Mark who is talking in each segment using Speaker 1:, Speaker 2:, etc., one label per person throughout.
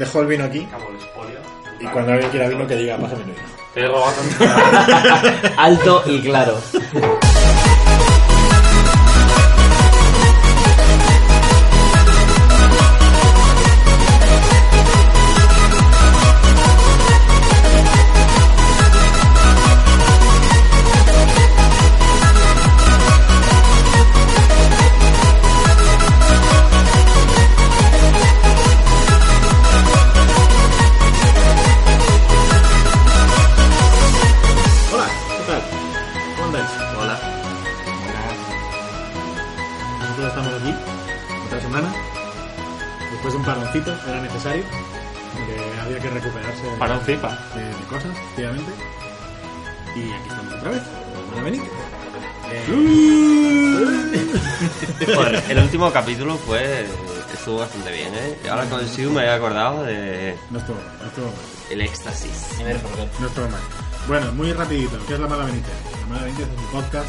Speaker 1: Dejo el vino aquí y cuando alguien quiera vino que diga, pásame el vino.
Speaker 2: Te he robado
Speaker 3: Alto y claro.
Speaker 1: De era necesario. Porque había que recuperarse de,
Speaker 2: Para un FIFA.
Speaker 1: de- de cosas, efectivamente. Y aquí estamos otra vez. Hola, Benítez.
Speaker 4: Joder, el último capítulo fue estuvo bastante bien, ¿eh? Ahora con el Siu me había acordado de
Speaker 1: No estuvo, no estuvo mal.
Speaker 4: el éxtasis.
Speaker 3: A.
Speaker 1: No estuvo mal. Bueno, muy rapidito. ¿Qué es La Mala Benítez? La Mala Benítez es un podcast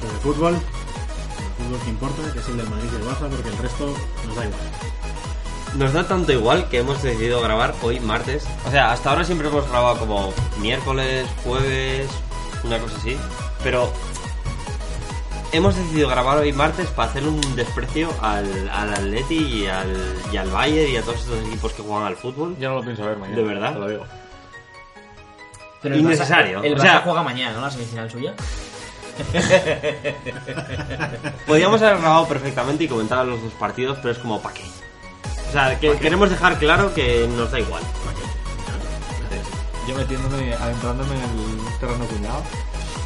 Speaker 1: sobre fútbol. El fútbol que importa, que es el del Madrid y el Barça, porque el resto nos da igual.
Speaker 4: Nos da tanto igual que hemos decidido grabar hoy martes. O sea, hasta ahora siempre hemos grabado como miércoles, jueves, una cosa así. Pero hemos decidido grabar hoy martes para hacer un desprecio al, al Atleti y al, y al Bayern y a todos estos equipos que juegan al fútbol.
Speaker 2: Yo no lo pienso ver mañana.
Speaker 4: ¿De verdad?
Speaker 2: Te lo digo.
Speaker 3: Pero el Barça-
Speaker 4: Innecesario.
Speaker 3: El
Speaker 4: O sea-
Speaker 3: juega mañana, ¿no? La semifinal suya.
Speaker 4: Podríamos haber grabado perfectamente y comentar los dos partidos, pero es como ¿para qué? O sea, que queremos dejar claro que nos da igual.
Speaker 2: Yo metiéndome, adentrándome en el terreno cuñado.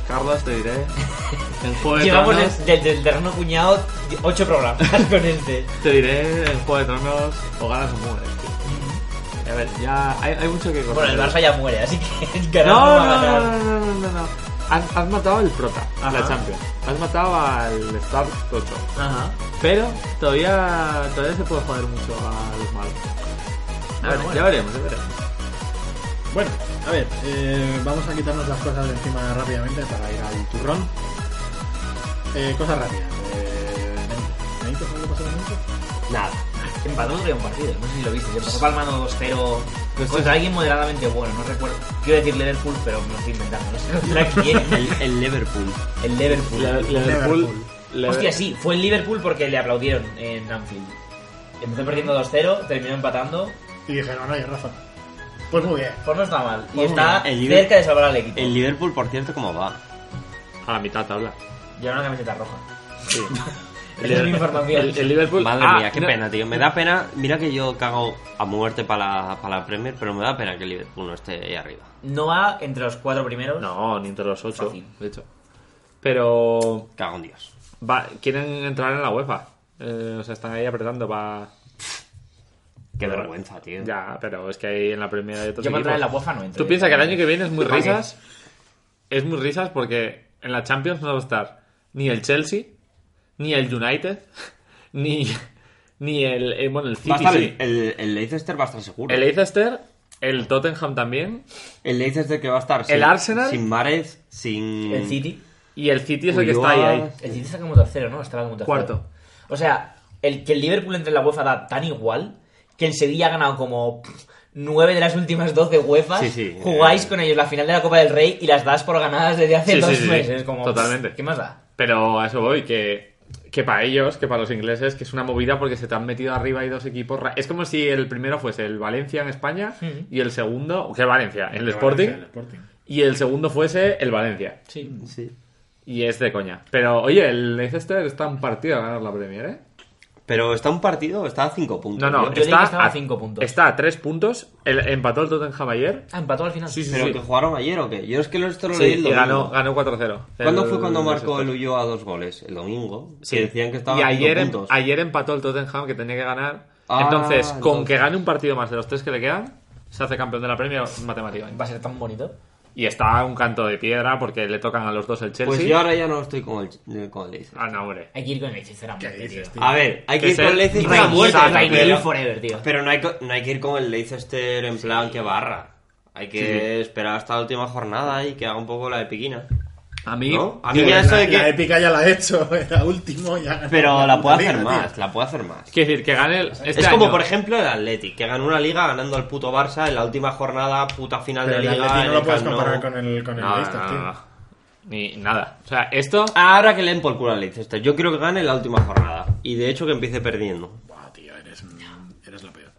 Speaker 2: Carlos, te diré. El juego de
Speaker 3: Llevamos
Speaker 2: tronos.
Speaker 3: desde del terreno cuñado ocho programas con este.
Speaker 2: Te diré, el juego de tronos o ganas o mueres. tío. A ver, ya hay, hay mucho que contar.
Speaker 3: Bueno, el Barça ya muere, así que el
Speaker 2: No,
Speaker 3: no,
Speaker 2: no, no, no, no, no, no. Has, has matado al prota, a la
Speaker 3: Ajá.
Speaker 2: Champions. Has matado al Star 8.
Speaker 3: Ajá.
Speaker 2: Pero todavía, todavía se puede joder mucho a los malos.
Speaker 3: Ah,
Speaker 2: Bueno,
Speaker 3: bueno.
Speaker 2: Ya veremos, ya veremos.
Speaker 1: Bueno, a ver, eh, vamos a quitarnos las cosas de encima rápidamente para ir al turrón. Eh, cosas rápidas. Eh, ¿Benítez? ¿Algo pasó con Benítez?
Speaker 4: Nada.
Speaker 3: Día un partido, no sé si lo viste. Se empezó palmando 2-0 contra alguien moderadamente bueno, no recuerdo. Quiero decir Liverpool, pero me lo estoy inventando, no sé contra quién.
Speaker 4: El, el Liverpool.
Speaker 3: El Liverpool.
Speaker 2: Le- Liverpool.
Speaker 1: Liverpool.
Speaker 3: Hostia, sí, fue el Liverpool porque le aplaudieron en Anfield. Empezó perdiendo 2-0, terminó empatando.
Speaker 1: Y dijeron, oye, Rafa, pues muy bien.
Speaker 3: Pues no está mal. Y
Speaker 1: Pues
Speaker 3: está
Speaker 4: el Liverpool-
Speaker 3: cerca de salvar al equipo.
Speaker 4: El Liverpool, por cierto, ¿cómo va?
Speaker 2: A la mitad tabla.
Speaker 3: Lleva una camiseta roja.
Speaker 2: Sí. El, el Liverpool.
Speaker 4: Madre
Speaker 2: Ah,
Speaker 4: mía, qué
Speaker 2: no.
Speaker 4: pena, tío. Me da pena. Mira que yo cago a muerte para la, para la Premier, pero me da pena que el Liverpool no esté ahí arriba.
Speaker 3: No va entre los cuatro primeros.
Speaker 2: No, ni entre los ocho,
Speaker 3: Fácil.
Speaker 2: de hecho. Pero.
Speaker 4: Cago en Dios.
Speaker 2: Va, quieren entrar en la UEFA. Eh, o sea, están ahí apretando para.
Speaker 4: Qué vergüenza, tío.
Speaker 2: Ya, pero es que ahí en la Premier hay otros
Speaker 3: Yo para entrar en la. UEFA no entro.
Speaker 2: Tú piensas que el año que viene es muy risas. Es muy risas porque en la Champions no va a estar ni el Chelsea, ni el United, ni, ni el, eh, bueno, el
Speaker 4: Va a
Speaker 2: City.
Speaker 4: estar
Speaker 2: sí.
Speaker 4: el, el, el Leicester va a estar seguro.
Speaker 2: El Leicester, el Tottenham también,
Speaker 4: El Leicester que va a estar
Speaker 2: El
Speaker 4: sin,
Speaker 2: Arsenal.
Speaker 4: sin Mahrez, sin...
Speaker 3: El City.
Speaker 2: y el City es el que está ahí, ahí.
Speaker 3: El City está como tercero, ¿no? Estaba como tercero.
Speaker 2: Cuarto.
Speaker 3: O sea, el que el Liverpool entre en la UEFA da tan igual que el Sevilla ha ganado como nueve de las últimas 12 UEFA.
Speaker 4: Sí, sí.
Speaker 3: Jugáis con ellos la final de la Copa del Rey y las das por ganadas desde hace
Speaker 2: Sí,
Speaker 3: dos
Speaker 2: sí, sí,
Speaker 3: meses. Como,
Speaker 2: totalmente.
Speaker 3: ¿Qué más da?
Speaker 2: Pero a eso voy, que, que para ellos, que para los ingleses, que es una movida porque se te han metido arriba y dos equipos. ra- Es como si el primero fuese el Valencia en España y el segundo, que Valencia, el Sporting,
Speaker 1: Valencia, el Sporting.
Speaker 2: y el segundo fuese el Valencia.
Speaker 3: Sí.
Speaker 4: Sí.
Speaker 2: Y es de coña. Pero oye, el Leicester está un partido a ganar la Premier, ¿eh?
Speaker 4: Pero está un partido, está a 5 puntos.
Speaker 2: No, no,
Speaker 4: Yo-
Speaker 2: está, a
Speaker 3: a cinco puntos.
Speaker 2: Está a 3 puntos. El, empató el Tottenham ayer.
Speaker 3: Ah, empató al final.
Speaker 2: Sí, sí,
Speaker 4: ¿Pero
Speaker 2: sí.
Speaker 4: que jugaron ayer o qué? Yo es que lo- esto lo
Speaker 2: Sí,
Speaker 4: leí el
Speaker 2: y
Speaker 4: domingo.
Speaker 2: ganó, ganó 4-0.
Speaker 4: ¿Cuándo
Speaker 2: El-
Speaker 4: fue cuando marcó el. Ulloa dos goles? El domingo.
Speaker 2: Sí.
Speaker 4: Que decían que estaba
Speaker 2: y
Speaker 4: a cinco
Speaker 2: ayer, em-
Speaker 4: puntos.
Speaker 2: ayer empató el Tottenham que tenía que ganar.
Speaker 4: Ah,
Speaker 2: entonces, con
Speaker 4: entonces.
Speaker 2: que gane un partido más de los tres que le quedan, se hace campeón de la Premier matemáticamente.
Speaker 3: Va a ser tan bonito.
Speaker 2: Y está a un canto de piedra porque le tocan a los dos el Chelsea.
Speaker 4: Pues yo ahora ya no estoy con el, con el Leicester.
Speaker 2: Ah, no, hombre.
Speaker 3: Hay que ir con el sinceramente,
Speaker 1: ¿Qué dices,
Speaker 3: tío.
Speaker 1: tío?
Speaker 4: A ver, hay que
Speaker 2: Que
Speaker 4: ir con el Leicester a muerte, pero,
Speaker 3: forever, tío.
Speaker 4: pero no, hay, co- no hay que ir con el Leicester en plan que barra. Hay que
Speaker 2: sí.
Speaker 4: esperar hasta la última jornada y que haga un poco la de piquina.
Speaker 2: A mí,
Speaker 4: ¿No? A mí ya
Speaker 1: la,
Speaker 4: eso de
Speaker 1: la
Speaker 4: que...
Speaker 1: épica ya la ha hecho, era último ya.
Speaker 4: Pero la puede
Speaker 1: liga,
Speaker 4: hacer
Speaker 1: tío.
Speaker 4: más, la puede hacer más.
Speaker 2: quiero decir, que gane el. Este
Speaker 4: es como, por ejemplo, el Athletic, que ganó una liga ganando al puto Barça en la última jornada, puta final
Speaker 1: Pero
Speaker 4: de
Speaker 1: el
Speaker 4: liga.
Speaker 1: No lo puedes
Speaker 4: Camp
Speaker 1: comparar con el, con el
Speaker 2: No,
Speaker 1: Leicester,
Speaker 2: no,
Speaker 1: tío.
Speaker 2: Ni nada. O sea, esto.
Speaker 4: Ahora que leen por culo al Leicester. Yo quiero que gane la última jornada. Y de hecho que empiece perdiendo.
Speaker 1: Buah, tío, eres, eres la peor.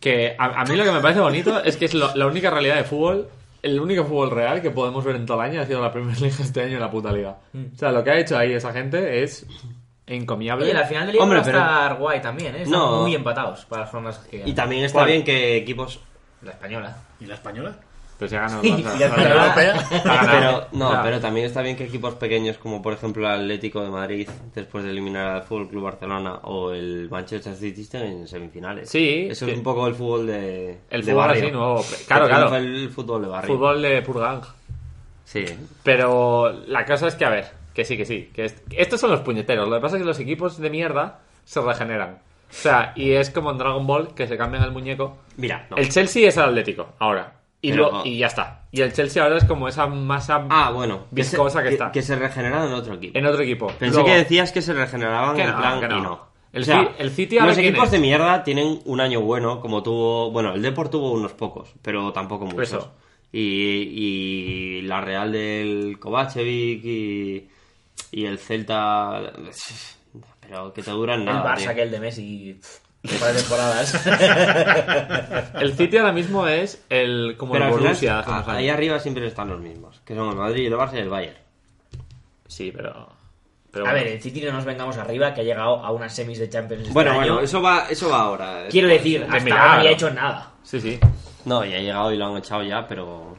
Speaker 2: Que a, a mí lo que me parece bonito es que es lo- la única realidad de fútbol, el único fútbol real que podemos ver en todo el año ha sido la Premier League este año en la puta liga. O sea, lo que ha hecho ahí esa gente es encomiable.
Speaker 3: Oye, la final de liga
Speaker 4: Hombre,
Speaker 3: va a
Speaker 4: pero-
Speaker 3: estar guay también, ¿eh? Están
Speaker 4: No.
Speaker 3: muy empatados para las jornadas que.
Speaker 4: Y también está
Speaker 2: ¿Cuál?
Speaker 4: bien que equipos...
Speaker 3: La española.
Speaker 1: ¿Y la española?
Speaker 2: Pues el
Speaker 3: y la
Speaker 2: Ha
Speaker 1: ¿La
Speaker 2: ganado.
Speaker 4: Pero, no, pero también está bien que equipos pequeños como por ejemplo el Atlético de Madrid, después de eliminar al Fútbol Club Barcelona o el Manchester City estén en semifinales.
Speaker 2: Sí,
Speaker 4: Eso
Speaker 2: sí.
Speaker 4: es un poco el fútbol de,
Speaker 2: El
Speaker 4: de
Speaker 2: fútbol
Speaker 4: barrio.
Speaker 2: así nuevo. Claro, claro.
Speaker 4: El fútbol de barrio.
Speaker 2: Fútbol de Purgang.
Speaker 4: Sí.
Speaker 2: Pero la cosa es que, a ver, que sí, que sí. Que es- estos son los puñeteros. Lo que pasa es que los equipos de mierda se regeneran. O sea, y es como en Dragon Ball que se cambian el muñeco.
Speaker 4: Mira, no.
Speaker 2: El Chelsea es el Atlético, ahora. Y,
Speaker 4: Pero-
Speaker 2: lo- y ya está. Y el Chelsea ahora es como esa masa
Speaker 4: Ah, bueno.
Speaker 2: viscosa que
Speaker 4: se,
Speaker 2: está.
Speaker 4: Que se regeneran en otro equipo.
Speaker 2: en otro equipo.
Speaker 4: Pensé
Speaker 2: Luego-
Speaker 4: que decías que se regeneraban
Speaker 2: Que
Speaker 4: en
Speaker 2: no,
Speaker 4: plan
Speaker 2: que no.
Speaker 4: y no.
Speaker 2: El
Speaker 4: O sea,
Speaker 2: el City ahora
Speaker 4: los equipos
Speaker 2: es?
Speaker 4: de mierda tienen un año bueno, como tuvo. Bueno, el Deport tuvo unos pocos, pero tampoco muchos.
Speaker 2: Eso.
Speaker 4: Y, y la Real del Kovacevic y, y el Celta. Pero que te duran
Speaker 3: El
Speaker 4: nada.
Speaker 3: Barça,
Speaker 4: tío.
Speaker 3: aquel de Messi. Par de temporadas.
Speaker 2: El City ahora mismo es el como
Speaker 4: Pero
Speaker 2: el
Speaker 4: final,
Speaker 2: Borussia
Speaker 4: ahí arriba siempre están los mismos, que son el Madrid, el Barça y el Bayern.
Speaker 2: Sí, pero. pero
Speaker 3: A
Speaker 2: bueno.
Speaker 3: ver, el City no nos vengamos arriba, que ha llegado a unas semis de Champions este
Speaker 4: Bueno,
Speaker 3: año.
Speaker 4: bueno, eso va, eso va ahora.
Speaker 3: Quiero decir,
Speaker 2: de
Speaker 3: hasta
Speaker 2: milagro.
Speaker 3: ahora no había hecho nada.
Speaker 2: Sí, sí.
Speaker 4: No, ya ha llegado y lo han echado ya, pero.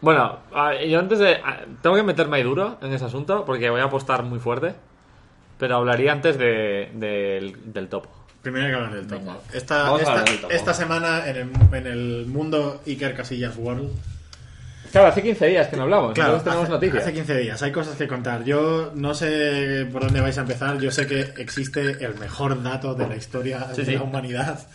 Speaker 2: Bueno, yo antes de. Tengo que meterme ahí duro en ese asunto porque voy a apostar muy fuerte. Pero hablaría antes de, del, del topo.
Speaker 1: Primero hay que hablar del.
Speaker 3: Venga.
Speaker 1: Esta,
Speaker 4: Vamos a
Speaker 1: esta,
Speaker 4: hablar del topo.
Speaker 1: esta semana en el, en el mundo Iker Casillas World.
Speaker 2: Claro, hace 15 días que no hablamos.
Speaker 1: Claro,
Speaker 2: entonces tenemos
Speaker 1: hace,
Speaker 2: noticias.
Speaker 1: hace 15 días. Hay cosas que contar. Yo no sé por dónde vais a empezar. Yo sé que existe el mejor dato de la historia
Speaker 2: Sí,
Speaker 1: de
Speaker 2: sí.
Speaker 1: la humanidad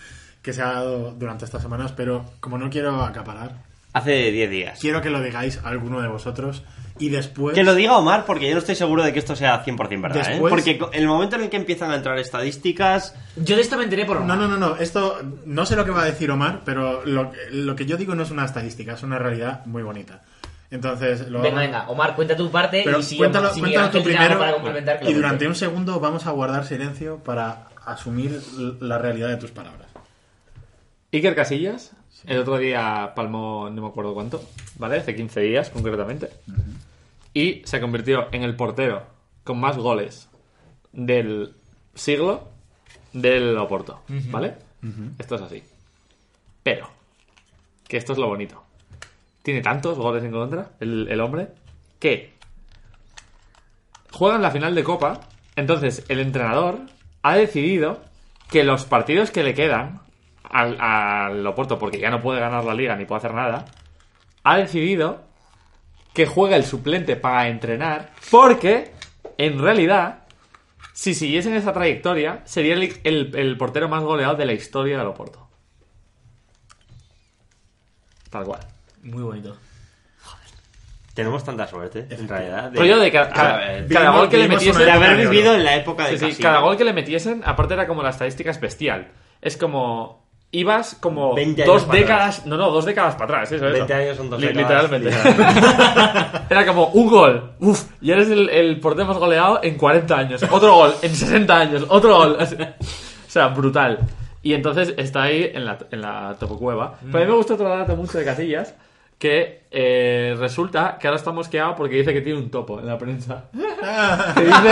Speaker 1: que se ha dado durante estas semanas, pero como no quiero acaparar,
Speaker 4: Hace 10 días.
Speaker 1: quiero que lo digáis a alguno de vosotros y después...
Speaker 4: Que lo diga Omar, porque yo no estoy seguro de que esto sea 100% verdad. ¿eh? Porque el momento en el que empiezan a entrar estadísticas.
Speaker 3: Yo de esto me enteré por
Speaker 1: No, no, no, no. Esto no sé lo que va a decir Omar, pero lo, que- lo que yo digo no es una estadística, es una realidad muy bonita. Entonces, lo
Speaker 3: Venga, venga, Omar, cuenta tu parte
Speaker 1: Pero
Speaker 3: y si,
Speaker 1: cuéntalo,
Speaker 3: si
Speaker 1: cuéntalo
Speaker 3: Miguel
Speaker 1: tú
Speaker 3: Ángel tiene algo
Speaker 1: primero
Speaker 3: para complementar, que lo
Speaker 1: y durante un segundo vamos a guardar silencio para asumir la realidad de tus palabras.
Speaker 2: Iker Casillas, el otro día palmó no me acuerdo cuánto, ¿vale? Hace 15 días concretamente. Y se convirtió en el portero con más goles del siglo del Oporto, ¿vale? Esto es así. Pero, que esto es lo bonito. Tiene tantos goles en contra, el, el hombre, que juegan la final de Copa. Entonces, el entrenador ha decidido que los partidos que le quedan al, al Oporto, porque ya no puede ganar la liga ni puede hacer nada, ha decidido que juegue el suplente para entrenar, porque en realidad, si siguiesen esa trayectoria, sería el, el- el portero más goleado de la historia del Oporto. Tal cual.
Speaker 3: Muy bonito.
Speaker 4: Tenemos tanta suerte, en realidad. de-
Speaker 2: Rollo de ca- cada, gol que le metiesen.
Speaker 4: de haber vivido en la época de
Speaker 2: Sí, sí,
Speaker 4: Casillas.
Speaker 2: cada gol que le metiesen, aparte era como la estadística es bestial. Es como. Ibas como
Speaker 4: 20 años
Speaker 2: dos décadas. No, no, dos décadas para atrás. Eso, eso.
Speaker 4: 20 años son dos
Speaker 2: Li-
Speaker 4: décadas.
Speaker 2: Literalmente. Era como un gol. Uf, y eres el, el portero más goleado en 40 años. Otro gol en 60 años. Otro gol. O sea, brutal. Y entonces está ahí en la, en la topocueva. Pero a mí me gusta otro dato mucho de Casillas. Que eh, resulta que ahora está mosqueado porque dice que tiene un topo en la prensa. Que dice,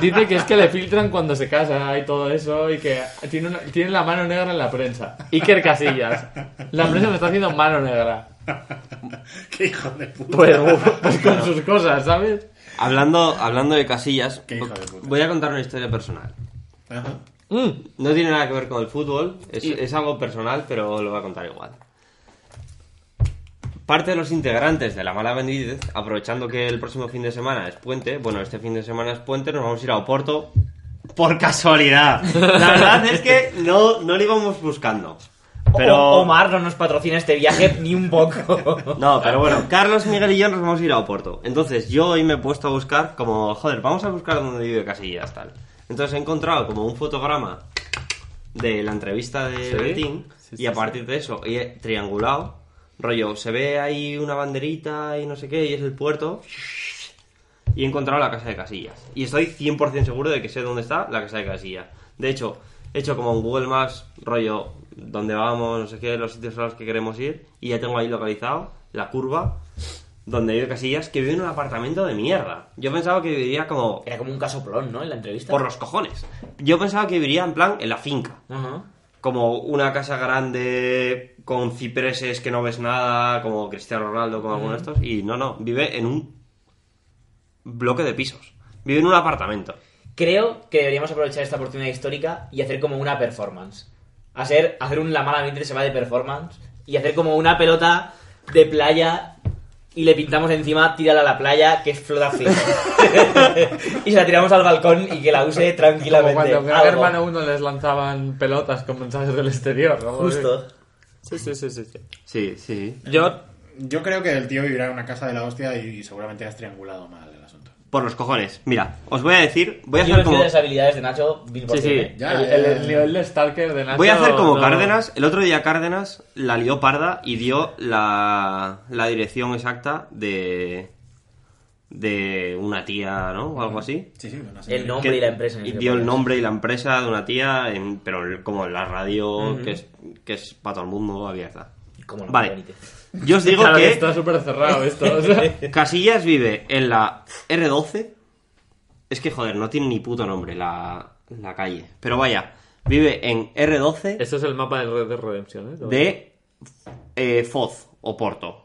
Speaker 2: dice que es que le filtran cuando se casa y todo eso y que tiene, una- tiene la mano negra en la prensa. Iker Casillas. La prensa me está haciendo mano negra.
Speaker 1: Qué hijo de puta.
Speaker 2: Pues, pues con sus cosas, ¿sabes?
Speaker 4: Hablando, hablando de casillas,
Speaker 1: Qué hijo de puta.
Speaker 4: voy a contar una historia personal.
Speaker 1: Ajá.
Speaker 2: Mm.
Speaker 4: No tiene nada que ver con el fútbol, es,
Speaker 2: Y-
Speaker 4: es algo personal, pero lo voy a contar igual. Parte de los integrantes de la mala vendidez, aprovechando que el próximo fin de semana es puente, bueno, este fin de semana es puente, nos vamos a ir a Oporto por casualidad. La verdad es que no, no lo íbamos buscando. Pero...
Speaker 3: Omar no nos patrocina este viaje ni un poco.
Speaker 4: No, pero bueno, Carlos, Miguel y yo nos vamos a ir a Oporto. Entonces yo hoy me he puesto a buscar como, joder, vamos a buscar dónde vive Casillas, tal. Entonces he encontrado como un fotograma de la entrevista de
Speaker 2: Sí.
Speaker 4: Betín
Speaker 2: Sí, sí,
Speaker 4: y a partir de eso he triangulado, rollo, se ve ahí una banderita y no sé qué y es el puerto y he encontrado la casa de Casillas. Y estoy 100% seguro de que sé dónde está la casa de Casillas. De hecho, he hecho como un Google Maps, rollo, donde vamos, no sé qué, los sitios a los que queremos ir, y ya tengo ahí localizado la curva donde vive Casillas, que vive en un apartamento de mierda. Yo pensaba que viviría como
Speaker 3: Era como un casoplón, ¿no? En la entrevista.
Speaker 4: por los cojones. Yo pensaba que viviría en plan en la finca.
Speaker 3: Ajá.
Speaker 4: Como una casa grande con cipreses que no ves nada, como Cristiano Ronaldo, como alguno de estos. Y no, no, vive en un bloque de pisos. Vive en un apartamento.
Speaker 3: Creo que deberíamos aprovechar esta oportunidad histórica y hacer como una performance. Hacer, hacer un La Mala Mente se va de performance y hacer como una pelota de playa y le pintamos encima tírala a la playa que flota fijo. y se la tiramos al balcón y que la use
Speaker 2: Como
Speaker 3: tranquilamente.
Speaker 2: cuando en Gran
Speaker 3: Algo.
Speaker 2: Hermano 1 les lanzaban pelotas con mensajes del exterior. ¿no?
Speaker 3: Justo.
Speaker 2: Sí, sí, sí, sí. sí.
Speaker 4: Sí, sí.
Speaker 2: Yo
Speaker 1: Yo creo que el tío vivirá en una casa de la hostia y seguramente has triangulado mal el asunto.
Speaker 4: Por los cojones. Mira, os voy a decir, voy a
Speaker 3: Yo
Speaker 4: hacer como...
Speaker 3: las habilidades de Nacho mil por
Speaker 2: Sí, sí.
Speaker 3: cien, ¿eh?
Speaker 1: Ya,
Speaker 2: el, el-
Speaker 1: ya.
Speaker 2: el nivel de Stalker de Nacho.
Speaker 4: Voy a hacer como
Speaker 2: no-
Speaker 4: Cárdenas. El otro día Cárdenas la lió parda y dio la, la dirección exacta de de una tía, ¿no? O algo así.
Speaker 1: Sí, sí, una
Speaker 3: El nombre
Speaker 4: Que-
Speaker 3: y la empresa.
Speaker 4: Y dio el nombre y la empresa de una tía, en- pero como en la radio que, es, que es para todo el mundo abierta.
Speaker 3: Como no,
Speaker 4: Vale.
Speaker 3: Benítez.
Speaker 4: Yo os digo
Speaker 2: Claro,
Speaker 4: que
Speaker 2: está súper cerrado esto. o sea.
Speaker 4: Casillas vive en la R12. Es que, joder, no tiene ni puto nombre la, la calle. Pero vaya, vive en R12
Speaker 2: Esto es el mapa del Red Dead Redemption, ¿eh?
Speaker 4: de eh, Foz o Porto.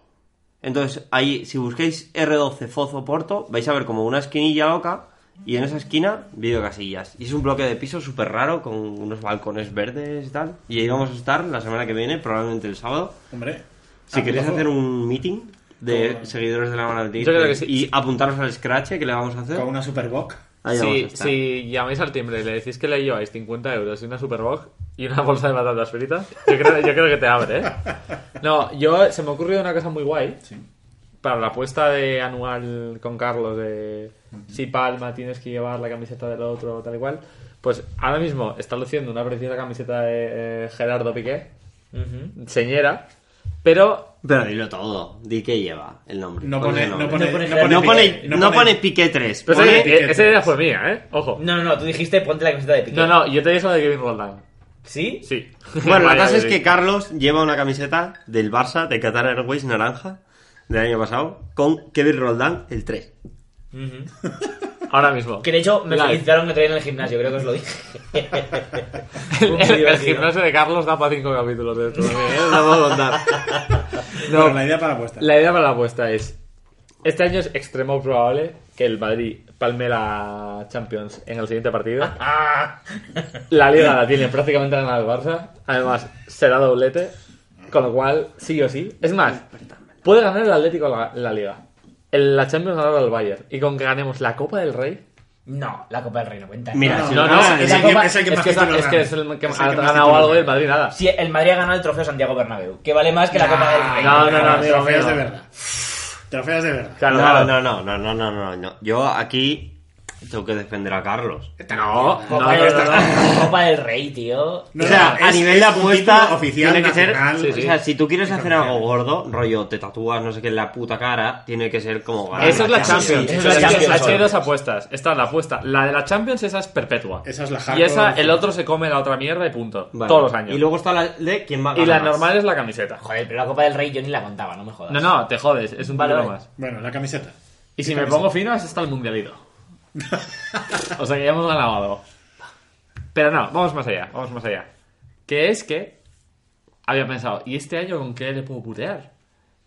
Speaker 4: Entonces, ahí, si busquéis R12 Foz o Porto, vais a ver como una esquinilla loca y en esa esquina vive Casillas. Y es un bloque de piso súper raro con unos balcones verdes y tal. Y ahí vamos a estar la semana que viene, probablemente el sábado.
Speaker 1: Hombre.
Speaker 4: Si
Speaker 1: Ah,
Speaker 4: queréis hacer un meeting de seguidores de la mano
Speaker 2: sí.
Speaker 4: y apuntaros al Scratch que le vamos a hacer.
Speaker 1: Con una Superboc.
Speaker 4: Ahí
Speaker 2: Si, si llamáis al timbre y le decís que le lleváis 50 euros y una Superbox y una bolsa de patatas fritas, yo creo, yo creo que te abre, ¿eh? No, yo se me ha ocurrido una cosa muy guay
Speaker 1: Sí.
Speaker 2: para la apuesta de anual con Carlos de si palma tienes que llevar la camiseta del otro, tal y cual. Pues ahora mismo está luciendo una preciosa camiseta de eh, Gerardo Piqué,
Speaker 3: Ujú.
Speaker 2: señera, pero
Speaker 4: Pero dilo todo. Di que lleva el nombre.
Speaker 1: No
Speaker 4: ¿Cuál es
Speaker 1: pone, no
Speaker 4: nombre?
Speaker 1: pone,
Speaker 3: No pone-
Speaker 1: no pone,
Speaker 4: No pone,
Speaker 1: Piqué,
Speaker 4: no pone Piqué 3.
Speaker 2: Pero
Speaker 4: pone-
Speaker 2: esa, idea fue mía, ¿eh? Ojo.
Speaker 3: No, no, no, tú dijiste ponte la camiseta de Piqué.
Speaker 2: No, no, yo te dije lo de Kevin Roldán.
Speaker 3: ¿Sí?
Speaker 2: Sí.
Speaker 4: Bueno, la cosa es que Carlos lleva una camiseta del Barça de Qatar Airways naranja del año pasado con Kevin Roldán el 3.
Speaker 3: Ujú.
Speaker 2: Ahora mismo.
Speaker 3: Que de hecho me
Speaker 2: Live.
Speaker 3: felicitaron otro día en el gimnasio, creo que os lo dije.
Speaker 2: El, gimnasio de Carlos da para cinco capítulos de esto también, ¿eh? Os lo puedo contar. No,
Speaker 1: Bueno, la idea para la apuesta.
Speaker 2: la idea para la apuesta es... Este año es extremo probable que el Madrid palme la Champions en el siguiente partido. La Liga la tiene prácticamente ganada el Barça. Además, será doblete. Con lo cual, sí o sí. Es más, puede ganar el Atlético la, la Liga. El- la Champions ganará el Bayern. Y con que ganemos la Copa del Rey...
Speaker 3: No, la Copa del Rey no cuenta.
Speaker 4: Mira,
Speaker 1: No,
Speaker 4: si
Speaker 2: No, no,
Speaker 1: es el que-
Speaker 2: copa-
Speaker 1: es el que
Speaker 2: es
Speaker 1: más
Speaker 2: que es-
Speaker 1: títulos
Speaker 2: es que es
Speaker 1: gana.
Speaker 2: el que
Speaker 1: Es el
Speaker 2: ha ganado algo y el. Madrid nada.
Speaker 3: Si el Madrid ha ganado el trofeo Santiago Bernabéu, que vale más que la Copa del Rey.
Speaker 2: No, no, no,
Speaker 1: Trofeos de verdad. Trofeos de verdad.
Speaker 4: No, no, no, no, no, no, no. Yo aquí Tengo que defender a Carlos.
Speaker 2: No, no,
Speaker 3: Copa,
Speaker 2: no,
Speaker 3: del,
Speaker 2: no, no.
Speaker 3: Copa del Rey, tío.
Speaker 1: No,
Speaker 4: o sea,
Speaker 1: no,
Speaker 4: a
Speaker 1: es-
Speaker 4: nivel de apuesta
Speaker 1: oficial
Speaker 4: tiene que ser, o sea, si tú quieres hacer algo gordo, rollo te tatúas no sé qué en la puta cara, tiene que ser como ganar
Speaker 2: Esa es la
Speaker 3: Champions,
Speaker 2: es la. Hay dos apuestas. Esta es la apuesta. La de la Champions, esa es perpetua.
Speaker 1: Esa es la
Speaker 2: Y
Speaker 1: hardcore.
Speaker 2: esa, el otro se come la otra mierda y punto.
Speaker 4: Vale.
Speaker 2: Todos los años.
Speaker 4: Y luego está la de quién va a
Speaker 2: Y la
Speaker 4: ganar más.
Speaker 2: normal es la camiseta.
Speaker 3: Joder, pero la Copa del Rey yo ni la contaba, no me jodas.
Speaker 2: No, no, te jodes. Es un
Speaker 3: vale.
Speaker 2: más.
Speaker 1: Bueno, la camiseta.
Speaker 2: Y si
Speaker 1: ¿Qué
Speaker 2: me pongo fino, es hasta el mundialito. o sea que ya hemos ganado algo. Pero no, vamos más allá, vamos más allá. Que es que había pensado, ¿y este año con qué le puedo putear?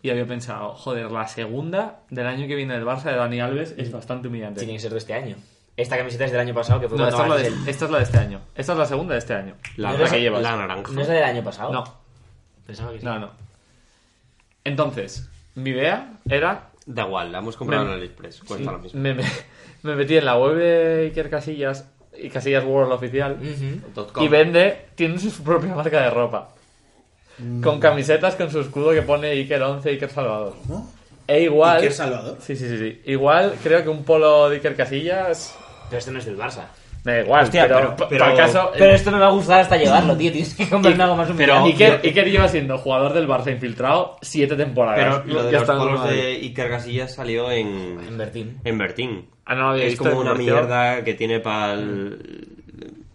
Speaker 2: Y había pensado, joder, la segunda del año que viene del Barça de Dani Alves es bastante humillante.
Speaker 3: Tiene que ser de este año. Esta camiseta es del año pasado, que fue
Speaker 2: No,
Speaker 3: cuando
Speaker 2: esta es, la de, esta es la de este año. Esta es la segunda de este año.
Speaker 4: La,
Speaker 2: La,
Speaker 3: No es-
Speaker 2: que llevas.
Speaker 4: la naranja.
Speaker 3: ¿No es la del año pasado?
Speaker 2: No,
Speaker 3: Pensaba que sí.
Speaker 2: no, no. Entonces, mi idea era
Speaker 4: Da igual, la hemos comprado
Speaker 2: Me-
Speaker 4: en AliExpress, cuesta lo mismo.
Speaker 2: me, me- me metí en la web de Iker Casillas y Casillas World oficial.
Speaker 4: Dot com.
Speaker 2: y vende, tiene su propia marca de ropa. Con camisetas con su escudo que pone Iker 11, Iker Salvador.
Speaker 1: ¿Cómo?
Speaker 2: E igual.
Speaker 1: Iker Salvador.
Speaker 2: Sí, sí, sí, sí. Igual creo que un polo de Iker Casillas.
Speaker 3: Pero este no es del Barça.
Speaker 2: Me da igual,
Speaker 4: Hostia,
Speaker 2: pero,
Speaker 4: pero- pero-
Speaker 2: caso.
Speaker 3: Pero esto no me va a gustar hasta llevarlo, tío. Tienes que comprarme algo más
Speaker 4: pero-
Speaker 3: humillante.
Speaker 2: Iker, Iker lleva siendo jugador del Barça infiltrado siete temporadas.
Speaker 4: Pero lo de
Speaker 2: Ya
Speaker 4: los polos de Iker Casillas salió en,
Speaker 3: En Bertín.
Speaker 4: en Bertín.
Speaker 2: Ah, no lo había
Speaker 4: Es
Speaker 2: visto,
Speaker 4: como una mierda que tiene para el...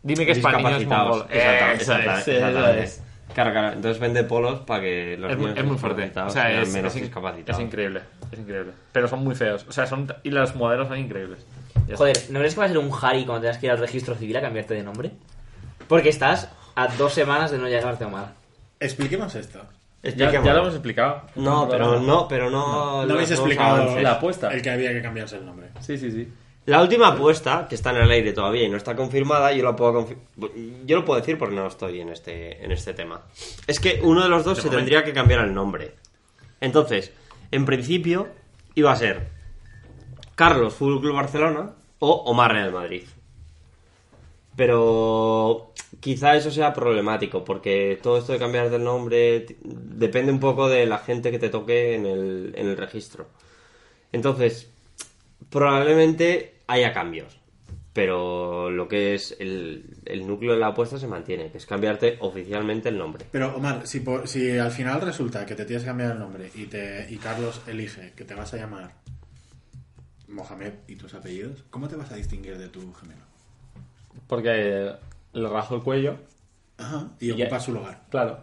Speaker 2: Dime que es para niños mongol.
Speaker 4: Exactamente,
Speaker 2: es.
Speaker 4: Claro, claro. Entonces vende polos para que los
Speaker 2: Es
Speaker 4: niños
Speaker 2: es muy fuerte. O sea, es,
Speaker 4: menos
Speaker 2: es in-
Speaker 4: discapacitados.
Speaker 2: es increíble. Es increíble. Pero son muy feos. O sea, son. Y los modelos son increíbles. Ya.
Speaker 3: Joder, ¿no crees que va a ser un Harry cuando tengas que ir al registro civil a cambiarte de nombre? Porque estás a dos semanas de no llegarte a Omar.
Speaker 1: Expliquemos esto.
Speaker 2: Ya, ya lo hemos explicado.
Speaker 4: No, pero no, pero no...
Speaker 1: No habéis explicado
Speaker 4: avances.
Speaker 2: La apuesta.
Speaker 1: El que había que cambiarse el nombre.
Speaker 2: Sí, sí, sí.
Speaker 4: La última apuesta, que está en el aire todavía y no está confirmada, yo la puedo confi- yo lo puedo decir porque no estoy en este, en este tema. Es que uno de los dos se
Speaker 2: momento.
Speaker 4: tendría que cambiar el nombre. Entonces, en principio, iba a ser Carlos Fútbol Club Barcelona o Omar Real Madrid. Pero quizá eso sea problemático, porque todo esto de cambiar del nombre depende un poco de la gente que te toque en el, en el registro. Entonces, probablemente haya cambios. Pero lo que es el, el núcleo de la apuesta se mantiene, que es cambiarte oficialmente el nombre.
Speaker 1: Pero Omar, si, por- si al final resulta que te tienes que cambiar el nombre y, te, y Carlos elige que te vas a llamar Mohamed y tus apellidos, ¿cómo te vas a distinguir de tu gemelo?
Speaker 2: Porque le rajo el cuello.
Speaker 1: Ajá, y ocupa su lugar.
Speaker 2: Claro.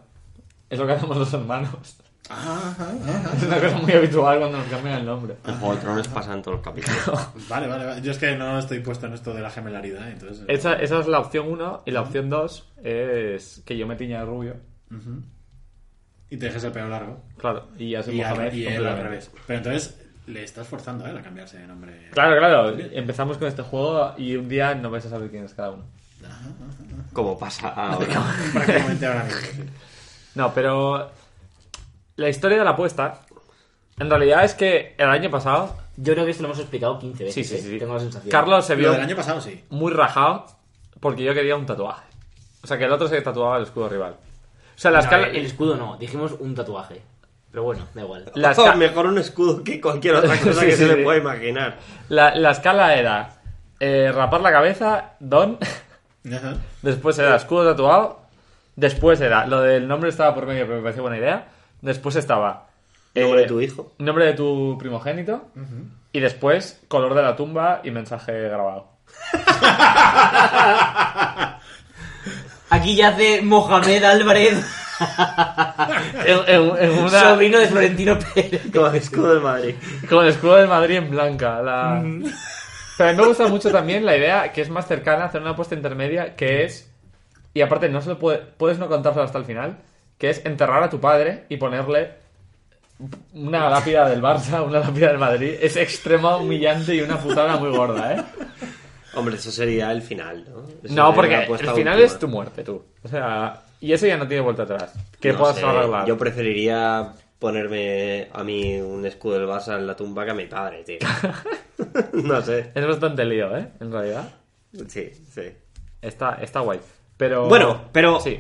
Speaker 2: Es lo que hacemos los hermanos.
Speaker 1: Ajá, ajá, ajá.
Speaker 2: Es una cosa muy habitual cuando nos cambian el nombre.
Speaker 4: El Juego de Tronos pasa en todos los capítulos.
Speaker 1: Vale, vale, vale. Yo es que no estoy puesto en esto de la gemelaridad, entonces...
Speaker 2: Esa, esa es la opción 1 y la opción 2 es que yo me tiña de rubio.
Speaker 1: Y te dejes el pelo largo.
Speaker 2: Claro, y ya soy
Speaker 1: Y, al- y él al revés. Pero entonces le estás forzando a él a cambiarse de nombre.
Speaker 2: Claro, claro. Empezamos con este juego y un día no vais a saber quién es cada uno.
Speaker 4: Como pasa ahora.
Speaker 1: Prácticamente ahora mismo, sí.
Speaker 2: No, pero la historia de la apuesta en realidad es que el año pasado
Speaker 3: Yo creo que esto lo hemos explicado 15
Speaker 2: sí,
Speaker 3: veces.
Speaker 2: sí,
Speaker 3: ¿eh?
Speaker 2: sí.
Speaker 3: Tengo la sensación.
Speaker 2: Carlos se
Speaker 1: Lo
Speaker 2: vio
Speaker 1: del año pasado sí.
Speaker 2: muy rajado porque yo quería un tatuaje. O sea, que el otro se tatuaba el escudo rival. O sea, la
Speaker 3: No,
Speaker 2: escala
Speaker 3: el escudo no, dijimos un tatuaje. Pero bueno, da igual.
Speaker 2: esca-
Speaker 4: mejor un escudo que cualquier otra cosa
Speaker 2: Sí,
Speaker 4: que
Speaker 2: sí,
Speaker 4: se
Speaker 2: sí.
Speaker 4: le pueda imaginar.
Speaker 2: la- la escala era eh, rapar la cabeza, don,
Speaker 1: Ajá.
Speaker 2: después era escudo tatuado, después era, lo del nombre estaba por medio, pero me pareció buena idea, después estaba...
Speaker 4: Nombre
Speaker 2: eh,
Speaker 4: de tu hijo.
Speaker 2: Nombre de tu primogénito. Y después, color de la tumba y mensaje grabado.
Speaker 3: Aquí yace Mohamed Álvarez,
Speaker 2: En, en- en una,
Speaker 3: sobrino de Florentino Pérez.
Speaker 4: Con el escudo del Madrid.
Speaker 2: con el escudo de Madrid en blanca. La... Pero a mí me gusta mucho también la idea que es más cercana, hacer una apuesta intermedia, que es... Y aparte, no se lo puede, puedes no contárselo hasta el final, que es enterrar a tu padre y ponerle una lápida del Barça, una lápida del Madrid. Es extremo, humillante y una putada muy gorda, ¿eh?
Speaker 4: Hombre, eso sería el final, ¿no? Eso
Speaker 2: No, porque el final
Speaker 4: última.
Speaker 2: es tu muerte, tú. O sea, y eso ya no tiene vuelta atrás. Que
Speaker 4: No
Speaker 2: puedas
Speaker 4: sé,
Speaker 2: arreglar.
Speaker 4: Yo preferiría ponerme a mí un escudo del Barça en la tumba que a mi padre, tío. no sé.
Speaker 2: Es bastante lío, ¿eh? En realidad.
Speaker 4: Sí, sí.
Speaker 2: Está, está guay. Pero.
Speaker 4: Bueno, pero
Speaker 2: Sí.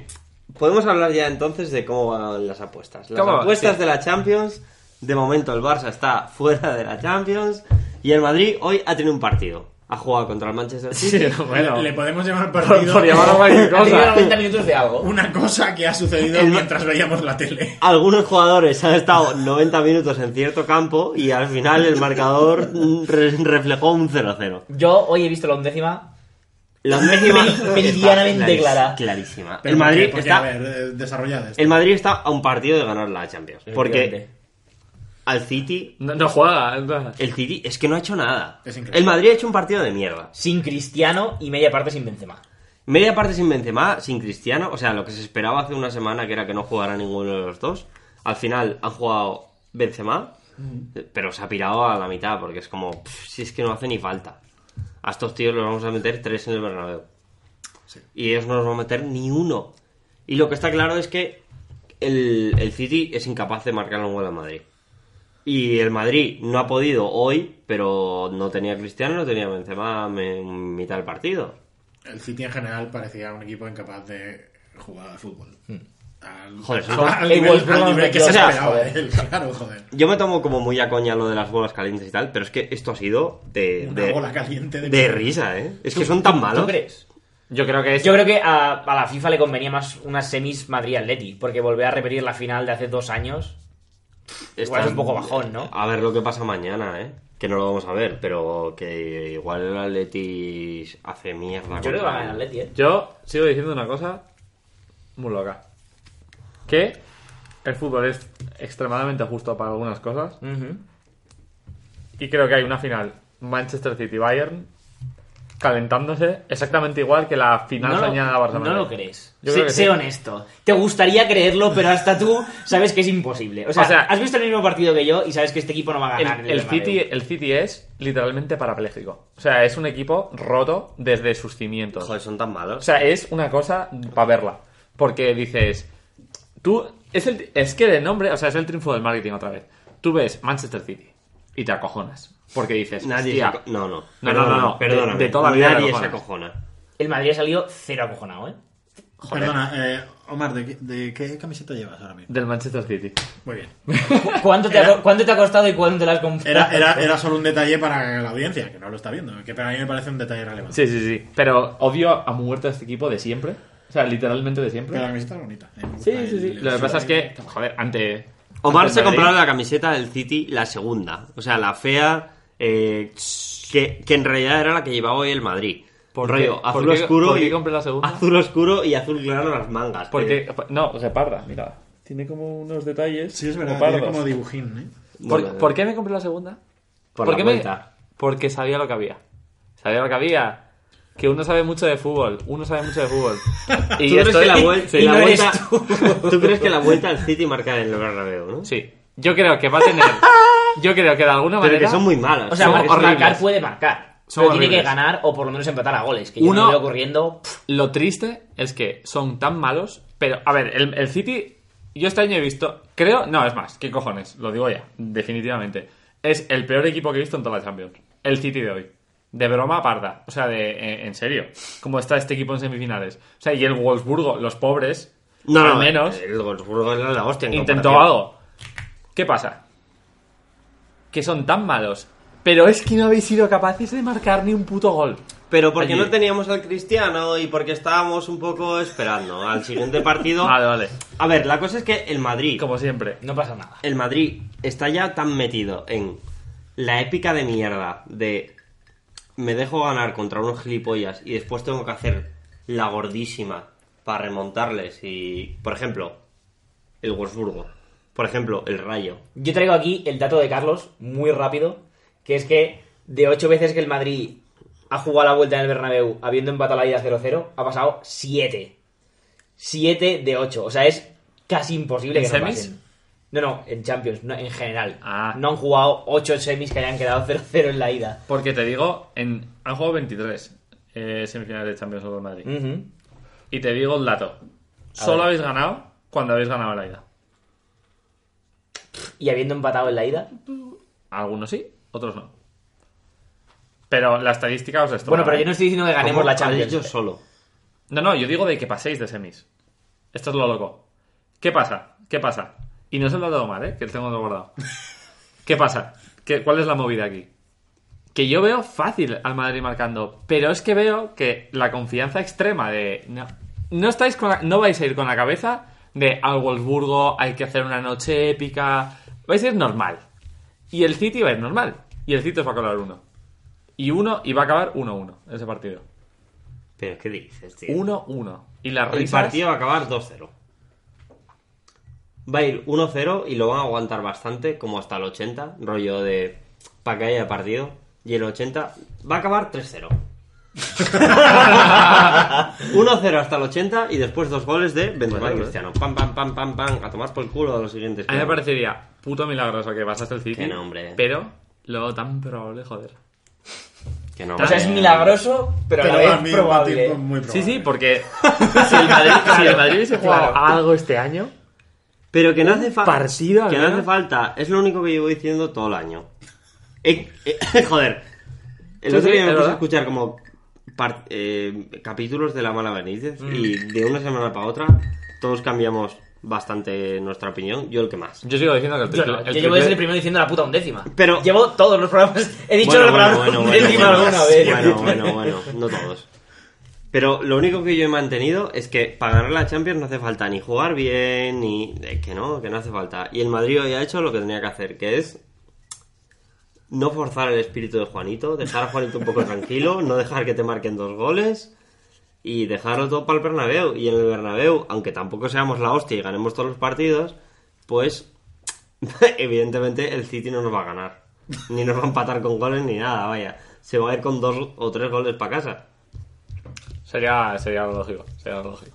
Speaker 4: podemos hablar ya entonces de cómo van las apuestas. Las apuestas
Speaker 2: Sí.
Speaker 4: de la Champions, de momento el Barça está fuera de la Champions y el Madrid hoy ha tenido un partido. Ha jugado contra el Manchester
Speaker 2: Sí,
Speaker 4: City.
Speaker 2: bueno.
Speaker 1: Le podemos llamar
Speaker 2: por,
Speaker 1: partido
Speaker 2: por
Speaker 3: Ha tenido
Speaker 2: cosa.
Speaker 3: 90 minutos de algo.
Speaker 1: una cosa que ha sucedido
Speaker 4: El-
Speaker 1: mientras veíamos la tele.
Speaker 4: Algunos jugadores han estado 90 minutos en cierto campo y al final el marcador re- reflejó un 0-0.
Speaker 3: Yo hoy he visto la undécima.
Speaker 4: La undécima
Speaker 3: Meri- meridianamente clara.
Speaker 4: Clarísima.
Speaker 1: Pero
Speaker 4: El Madrid
Speaker 1: porque,
Speaker 4: está
Speaker 1: a ver, eh, desarrollad esto.
Speaker 4: el Madrid está a un partido de ganar la Champions. Porque. Al City
Speaker 2: No, no juega. entonces.
Speaker 4: el City es que no ha hecho nada.
Speaker 1: Es increíble.
Speaker 4: El Madrid ha hecho un partido de mierda.
Speaker 3: Sin Cristiano y media parte sin Benzema.
Speaker 4: Media parte sin Benzema, sin Cristiano, o sea, lo que se esperaba hace una semana que era que no jugara ninguno de los dos. Al final han jugado Benzema, pero se ha pirado a la mitad porque es como, pff, si es que no hace ni falta. A estos tíos los vamos a meter tres en el Bernabéu. Y ellos no nos van a meter ni uno. Y lo que está claro es que el, el City es incapaz de marcar un gol al Madrid. Y el Madrid no ha podido hoy, pero no tenía Cristiano, no tenía Benzema en mitad del partido.
Speaker 1: El City en general parecía un equipo incapaz de jugar al fútbol. Al,
Speaker 4: Joder,
Speaker 1: al-
Speaker 4: son-
Speaker 1: al
Speaker 3: el
Speaker 1: nivel,
Speaker 3: Wolfsburgo
Speaker 1: al nivel que
Speaker 3: metió-
Speaker 1: se
Speaker 4: o sea,
Speaker 1: esperaba
Speaker 3: joder.
Speaker 1: de él. Claro, joder.
Speaker 4: Yo me tomo como muy a coña lo de las bolas calientes y tal, pero es que esto ha sido de,
Speaker 1: Una
Speaker 4: de,
Speaker 1: bola caliente de,
Speaker 4: de risa, ¿eh? Es que son tan malos.
Speaker 3: ¿Tú crees?
Speaker 2: Yo creo que es.
Speaker 3: Yo creo que a, a la FIFA le convenía más unas semis Madrid-Atleti, porque volver a repetir la final de hace dos años. Igual es un poco bajón, ¿no?
Speaker 4: A ver lo que pasa mañana, ¿eh? Que no lo vamos a ver, pero que igual el Atleti hace mierda.
Speaker 3: Yo creo que va a ganar
Speaker 4: el-
Speaker 3: Atleti, ¿eh?
Speaker 2: Yo sigo diciendo una cosa muy loca. Que el fútbol es extremadamente justo para algunas cosas. Y creo que hay una final Manchester City-Bayern calentándose exactamente igual que la final
Speaker 3: No,
Speaker 2: soñada
Speaker 3: lo,
Speaker 2: Barcelona.
Speaker 3: no lo crees.
Speaker 2: Yo
Speaker 3: sé
Speaker 2: creo que
Speaker 3: sé
Speaker 2: sí.
Speaker 3: honesto. Te gustaría creerlo, pero hasta tú sabes que es imposible. O sea,
Speaker 2: O sea,
Speaker 3: has visto el mismo partido que yo y sabes que este equipo no va a
Speaker 2: El,
Speaker 3: ganar. en
Speaker 2: el
Speaker 3: Bernabéu.
Speaker 2: City, el City es literalmente parapléjico. O sea, es un equipo roto desde sus cimientos.
Speaker 4: Joder, son tan malos.
Speaker 2: O sea, es una cosa para verla. Porque dices, tú, es, el, es que de nombre, o sea, es el triunfo del marketing otra vez. Tú ves Manchester City y te acojonas. Porque dices,
Speaker 4: Nadie
Speaker 2: "Hostia,
Speaker 4: se aco- No, no.
Speaker 2: No, no, no, no.
Speaker 4: Perdóname.
Speaker 2: De- de toda la vida
Speaker 4: Nadie se
Speaker 2: acojonas.
Speaker 4: acojona.
Speaker 3: El Madrid ha salido cero acojonado, ¿eh?
Speaker 1: Perdona, eh, Omar, ¿de qué, de qué camiseta llevas ahora mismo?
Speaker 2: del Manchester City.
Speaker 1: Muy bien.
Speaker 3: ¿Cu- ¿Cuánto te, ha, ¿Cuánto te ha costado y cuánto te la has comprado?
Speaker 1: Era, era, era solo un detalle para la audiencia, que no lo está viendo, que para mí me parece un detalle relevante.
Speaker 2: Sí, sí, sí. Pero odio a muerte a este equipo de siempre. O sea, literalmente de siempre.
Speaker 1: Pero la camiseta es bonita. eh, me
Speaker 2: Sí,
Speaker 1: gusta
Speaker 2: sí, sí.
Speaker 1: el-
Speaker 2: Lo que pasa es que, joder, ante...
Speaker 4: Omar
Speaker 2: ante
Speaker 4: se
Speaker 2: el Madrid-
Speaker 4: compró la camiseta del City, la segunda. O sea, la fea, eh, que, que en realidad era la que llevaba hoy el Madrid.
Speaker 2: ¿Por
Speaker 4: Rollo,
Speaker 2: qué?
Speaker 4: azul
Speaker 2: ¿Por qué-
Speaker 4: oscuro
Speaker 2: por qué
Speaker 4: y
Speaker 2: compré la segunda?
Speaker 4: azul oscuro y azul claro las mangas.
Speaker 2: Porque, no, reparda, mira. Tiene como unos detalles.
Speaker 1: Sí, es verdad,
Speaker 2: como
Speaker 1: tiene
Speaker 2: pardos.
Speaker 1: como dibujín, ¿eh?
Speaker 2: ¿Por,
Speaker 4: Bueno,
Speaker 2: por qué me compré la segunda?
Speaker 4: Por
Speaker 2: ¿Por
Speaker 4: la
Speaker 2: qué me-
Speaker 4: vuelta.
Speaker 2: Porque sabía lo que había. Sabía lo que había. Que uno sabe mucho de fútbol. Uno sabe mucho de fútbol. Y
Speaker 4: ¿Tú crees,
Speaker 2: estoy-
Speaker 4: que la, vuel- y la
Speaker 3: no eres
Speaker 4: vuelta, tú crees que la vuelta al City marca en el Bernabéu, ¿no?
Speaker 2: Sí. Yo creo que va a tener. Yo creo que de alguna
Speaker 4: Pero
Speaker 2: manera.
Speaker 4: que son muy malas.
Speaker 3: O sea,
Speaker 2: Son
Speaker 3: marcar puede marcar.
Speaker 2: Son
Speaker 3: pero tiene que ganar o por lo menos empatar a goles. Que yo
Speaker 2: Uno-
Speaker 3: no veo ocurriendo. pff,
Speaker 2: Lo triste es que son tan malos. Pero, a ver, el, el City. Yo este año he visto. Creo. No, es más. ¿Qué cojones? Lo digo ya. Definitivamente. Es el peor equipo que he visto en toda la Champions. El City de hoy. De broma parda. O sea, de, en, en serio. ¿Cómo está este equipo en semifinales? O sea, y el Wolfsburgo, los pobres.
Speaker 4: No,
Speaker 2: al
Speaker 4: no,
Speaker 2: menos.
Speaker 4: El Wolfsburgo era la hostia. en
Speaker 2: intentó algo. ¿Qué pasa? Que son tan malos. Pero es que no habéis sido capaces de marcar ni un puto gol.
Speaker 4: Pero porque
Speaker 2: Allí.
Speaker 4: no teníamos al Cristiano y porque estábamos un poco esperando al siguiente partido.
Speaker 2: Vale, vale.
Speaker 4: A ver, la cosa es que el Madrid,
Speaker 2: Como siempre.
Speaker 3: No pasa nada.
Speaker 4: el Madrid está ya tan metido en la épica de mierda de me dejo ganar contra unos gilipollas y después tengo que hacer la gordísima para remontarles y, por ejemplo, el Wolfsburgo, por ejemplo, el Rayo.
Speaker 3: Yo traigo aquí el dato de Carlos, muy rápido, que es que de ocho veces que el Madrid ha jugado la vuelta en el Bernabéu habiendo empatado la ida 0-0, ha pasado 7. 7 de 8. O sea, es casi imposible
Speaker 2: ¿En
Speaker 3: que no
Speaker 2: semis?
Speaker 3: pasen. No, no, en Champions, no, en general.
Speaker 2: Ah.
Speaker 3: No han jugado 8 semis que hayan quedado 0-0 en la ida.
Speaker 2: Porque te digo, en, han jugado 23 eh, semifinales de Champions con el Madrid. Y te digo el dato. Solo habéis ganado cuando habéis ganado la ida.
Speaker 3: Y habiendo empatado en la ida.
Speaker 2: Algunos sí, otros no. Pero la estadística os destroza.
Speaker 3: Bueno, pero
Speaker 2: ¿eh?
Speaker 3: yo no estoy diciendo que ganemos
Speaker 4: ¿Cómo
Speaker 3: la Champions.
Speaker 4: dicho solo?
Speaker 2: No, no, yo digo de que paséis de semis. Esto es lo loco. ¿Qué pasa? ¿Qué pasa? Y no es el dato mal, ¿eh? Que tengo todo guardado. ¿Qué pasa? ¿Qué, ¿Cuál es la movida aquí? que yo veo fácil al Madrid marcando, pero es que veo que la confianza extrema de no, no estáis con la- no vais a ir con la cabeza de al Wolfsburgo hay que hacer una noche épica, vais a ir normal. Y el City va a ir normal y el City os va a colar uno. Y uno y va a acabar 1-1 ese partido.
Speaker 4: Pero ¿qué dices, tío?
Speaker 2: 1-1. Y las
Speaker 4: El
Speaker 2: risas
Speaker 4: partido va a acabar 2-0. Va a ir 1-0 y lo van a aguantar bastante, como hasta el 80, rollo de para que haya partido. Y el 80 va a acabar 3-0. 1-0 hasta el 80 y después dos goles de Benzema
Speaker 2: Bueno,
Speaker 4: y Cristiano. Pam, pam, pam, pam, pam. A tomar por el culo a los siguientes.
Speaker 2: A mí me parecería puto milagroso que pasase el City.
Speaker 4: Que no, hombre.
Speaker 2: Pero lo tan probable, joder.
Speaker 4: Que no,
Speaker 3: O sea, es milagroso, pero, a la
Speaker 1: Pero
Speaker 3: vez probable.
Speaker 1: tiempo muy probable.
Speaker 2: Sí, sí, porque si el Madrid, si el Madrid hubiese jugado
Speaker 3: Claro.
Speaker 2: algo este año,
Speaker 4: Pero que no hace falta. Que no hace falta. Es lo único que llevo diciendo todo el año. Eh, eh, joder. El
Speaker 2: Sí,
Speaker 4: otro
Speaker 2: sí,
Speaker 4: día me puse a escuchar como eh, capítulos de La Mala Benítez
Speaker 2: Mm.
Speaker 4: y de una semana para otra todos cambiamos bastante nuestra opinión. Yo el que más.
Speaker 2: yo sigo diciendo que el triple, el
Speaker 3: yo llevo desde el primero diciendo la puta undécima.
Speaker 4: Pero-
Speaker 3: Llevo todos los programas. He dicho
Speaker 4: Bueno,
Speaker 3: la palabra
Speaker 4: bueno, bueno,
Speaker 3: undécima
Speaker 4: bueno.
Speaker 3: alguna vez.
Speaker 4: Bueno, bueno, bueno, no todos. Pero lo único que yo he mantenido es que para ganar la Champions no hace falta ni jugar bien, ni... eh, que no, que no hace falta. Y el Madrid hoy ha hecho lo que tenía que hacer, que es no forzar el espíritu de Juanito, dejar a Juanito un poco tranquilo, no dejar que te marquen dos goles y dejarlo todo para el Bernabéu. Y en el Bernabéu, aunque tampoco seamos la hostia y ganemos todos los partidos, pues evidentemente el City no nos va a ganar. Ni nos va a empatar con goles ni nada, vaya. Se va a ir con dos o tres goles para casa.
Speaker 2: Sería, sería lo lógico. Sería lógico.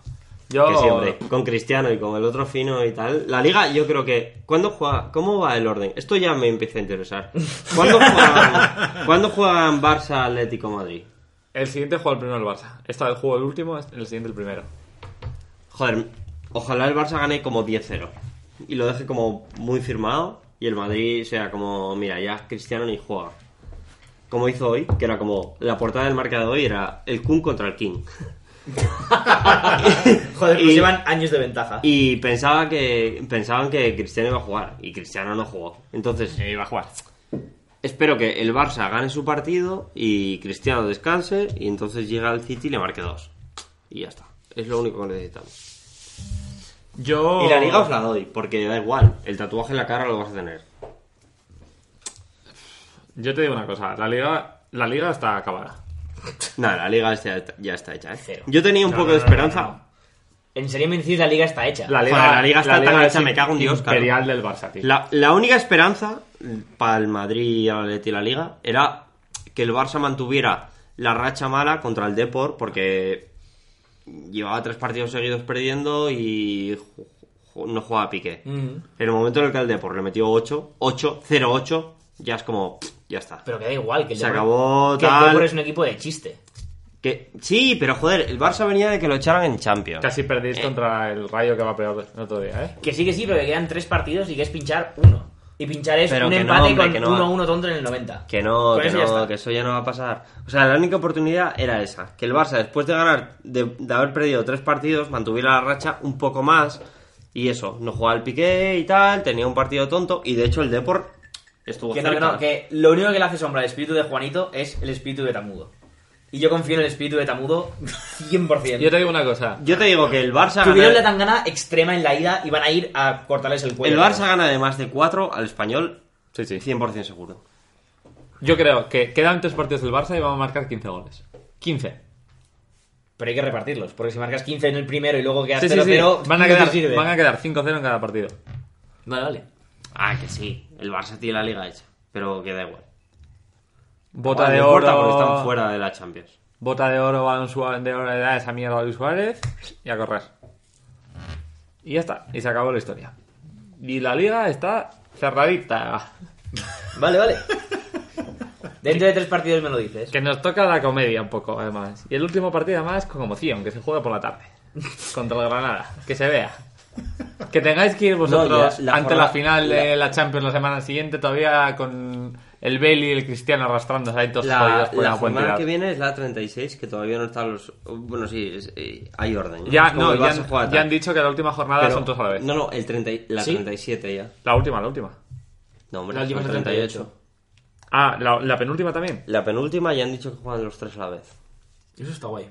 Speaker 2: Yo,
Speaker 4: Que siempre, con Cristiano y con el otro fino y tal. La liga, yo creo que. ¿Cuándo juega? ¿Cómo va el orden? Esto ya me empieza a interesar. ¿Cuándo juegan, ¿cuándo juegan Barça Atlético Madrid?
Speaker 2: El siguiente juega el primero el Barça. Esta vez juego el último, el siguiente el primero.
Speaker 4: Joder, ojalá el Barça gane como 10-0 y lo deje como muy firmado y el Madrid sea como, mira, ya Cristiano ni juega. Como hizo hoy, que era como la portada del marca de hoy era el Kun contra el King.
Speaker 3: Joder, pues
Speaker 4: Y-
Speaker 3: llevan años de ventaja.
Speaker 4: Y pensaba que pensaban que Cristiano iba a jugar y Cristiano no jugó. Entonces,
Speaker 2: Y va a jugar.
Speaker 4: espero que el Barça gane su partido y Cristiano descanse y entonces llega al City y le marque dos. Y ya está. Es lo único que necesitamos.
Speaker 2: Yo...
Speaker 4: Y la liga os la doy, porque da igual, el tatuaje en la cara lo vas a tener.
Speaker 2: Yo te digo una cosa. La liga, la liga está acabada.
Speaker 4: Nada, la liga ya está, ya está hecha, ¿eh?
Speaker 3: Cero.
Speaker 4: Yo tenía un
Speaker 2: No,
Speaker 4: poco
Speaker 2: no,
Speaker 4: de esperanza.
Speaker 2: no, no.
Speaker 3: En serio me decís la liga está hecha.
Speaker 2: La liga,
Speaker 4: Joder, la liga está tan hecha, me cago en Dios, claro.
Speaker 2: Imperial del Barça, tío.
Speaker 4: La, la única esperanza para el Madrid y el Atleti y la liga era que el Barça mantuviera la racha mala contra el Depor, porque llevaba tres partidos seguidos perdiendo y no jugaba a pique.
Speaker 3: Mm.
Speaker 4: En el momento en el que el Depor le metió 8, 8, 0-8, ya es como, ya está.
Speaker 3: Pero que da igual, que el
Speaker 4: Se
Speaker 3: Depor-
Speaker 4: acabó
Speaker 3: que el
Speaker 4: tal.
Speaker 3: Depor es un equipo de chiste.
Speaker 4: Que, sí, pero joder, el Barça venía de que lo echaran en Champions.
Speaker 2: Casi perdís contra el Rayo que va peor el otro día, ¿eh?
Speaker 3: Que sí, que sí, pero que quedan tres partidos y que es pinchar uno. Y pinchar es
Speaker 4: Pero
Speaker 3: un
Speaker 4: que no,
Speaker 3: empate
Speaker 4: hombre, no.
Speaker 3: con 1-1 tonto en el 90.
Speaker 4: Que no, que
Speaker 3: eso ya
Speaker 4: no, que eso ya no va a pasar. O sea, la única oportunidad era esa. Que el Barça, después de ganar, de, de haber perdido tres partidos, mantuviera la racha un poco más. Y eso, no jugaba el piqué y tal, tenía un partido tonto. Y de hecho el Depor estuvo
Speaker 3: Que
Speaker 4: cerca.
Speaker 3: no, que lo único que le hace sombra al espíritu de Juanito es el espíritu de Tamudo. Y yo confío en el espíritu de Tamudo 100%.
Speaker 2: Yo te digo una cosa.
Speaker 4: Yo te digo que el Barça
Speaker 3: Tuvieron la
Speaker 4: gana,
Speaker 3: tangana extrema en la ida y van a ir a cortarles el cuello.
Speaker 4: el Barça gana de más de cuatro al español
Speaker 2: Sí, sí.
Speaker 4: 100% seguro.
Speaker 2: Yo creo que quedan tres partidos del Barça y vamos a marcar 15 goles. 15.
Speaker 3: Pero hay que repartirlos, porque si marcas 15 en el primero y luego quedas
Speaker 2: Sí, sí,
Speaker 3: 0
Speaker 2: sí.
Speaker 3: 0
Speaker 2: Van a quedar, van a quedar 5-0 en cada partido.
Speaker 3: Vale, vale.
Speaker 4: Ah, que sí. El Barça tiene la liga hecha. Pero que da igual.
Speaker 2: Bota
Speaker 4: Igual,
Speaker 2: de
Speaker 4: no
Speaker 2: oro.
Speaker 4: importa porque están fuera de la Champions.
Speaker 2: Bota de oro, Suárez- de oro, da esa mierda a Luis Suárez y a correr. Y ya está. Y se acabó la historia. Y la liga está cerradita.
Speaker 3: Vale, vale. Dentro de tres partidos me lo dices.
Speaker 2: Que nos toca la comedia un poco, además. Y el último partido, además, con emoción, que se juega por la tarde. Contra el Granada. Que se vea. Que tengáis que ir vosotros
Speaker 4: No, ya, la
Speaker 2: ante
Speaker 4: jornada-
Speaker 2: la final
Speaker 4: la-
Speaker 2: de la Champions la semana siguiente, todavía con el Bale y el Cristiano arrastrándose ahí todos
Speaker 4: La,
Speaker 2: jodidos por
Speaker 4: la
Speaker 2: puentidad.
Speaker 4: que viene es la 36, que todavía no están los... Bueno, sí, es- eh, hay orden.
Speaker 2: Ya, no, ya, han- ya han dicho que la última jornada
Speaker 4: Pero-
Speaker 2: son todos a la vez.
Speaker 4: No, no, el 30, y- la
Speaker 3: ¿Sí?
Speaker 4: 37 ya.
Speaker 2: La última, la última.
Speaker 4: No, hombre,
Speaker 3: La última
Speaker 4: son
Speaker 3: es 38.
Speaker 2: Ah, la, la penúltima también.
Speaker 4: La penúltima ya han dicho que juegan los tres a la vez.
Speaker 3: Eso está guay.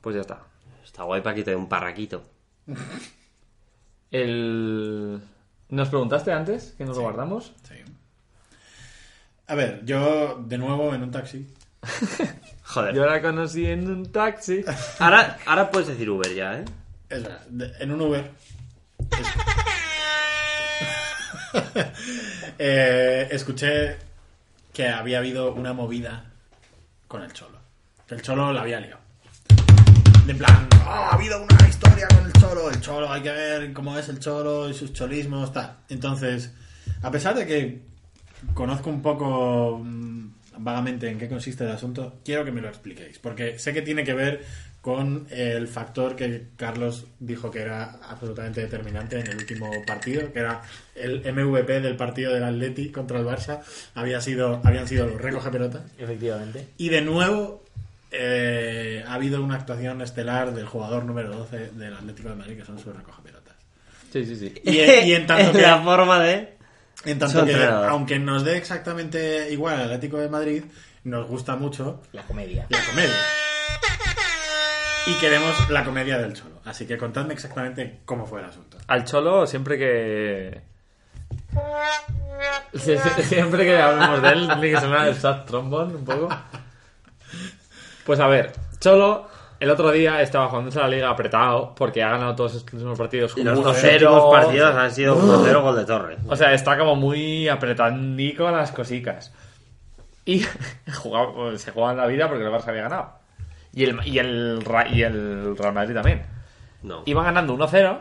Speaker 2: Pues ya está.
Speaker 4: Está guay para que te dé un parraquito.
Speaker 2: El... ¿Nos preguntaste antes que nos lo guardamos?
Speaker 1: Sí. A ver, yo de nuevo en un taxi.
Speaker 4: Joder.
Speaker 2: Yo la conocí en un taxi.
Speaker 4: Ahora, ahora puedes decir Uber ya, ¿eh?
Speaker 1: Es verdad, de- en un Uber. Eh, escuché que había habido una movida con el Cholo. Que el Cholo la había liado. De plan, "Ah, ha habido una historia con el Cholo. El Cholo, hay que ver cómo es el Cholo y sus cholismos, tal. Entonces, a pesar de que conozco un poco mm, vagamente en qué consiste el asunto, quiero que me lo expliquéis. Porque sé que tiene que ver con el factor que Carlos dijo que era absolutamente determinante en el último partido, que era el MVP del partido del Atleti contra el Barça, había sido, habían sido los recoge pelotas.
Speaker 3: Efectivamente.
Speaker 1: Y de nuevo eh, ha habido una actuación estelar del jugador número 12 del Atlético de Madrid, que son sus recoge pelotas.
Speaker 2: Sí, sí, sí.
Speaker 1: Y, en- y en tanto que,
Speaker 4: la forma de...
Speaker 1: en tanto que, aunque nos dé exactamente igual al Atlético de Madrid, nos gusta mucho
Speaker 3: La comedia.
Speaker 1: la comedia. Y queremos la comedia del Cholo. Así que contadme exactamente cómo fue el asunto.
Speaker 2: Al Cholo, siempre que. Sie- sie- Siempre que hablemos de él, tiene que sonar el sad trombone un poco. Pues a ver, Cholo el otro día estaba jugándose la liga apretado porque ha ganado todos estos últimos partidos
Speaker 4: Y los dos
Speaker 2: 1-0.
Speaker 4: últimos partidos han sido 1-0 gol de Torre.
Speaker 2: O sea, está como muy apretandico las cosicas. Y jugaba- se jugaba en la vida porque el Barça había ganado. Y el, y el, Ra- y el Real Madrid también.
Speaker 4: No.
Speaker 2: Iban ganando 1-0.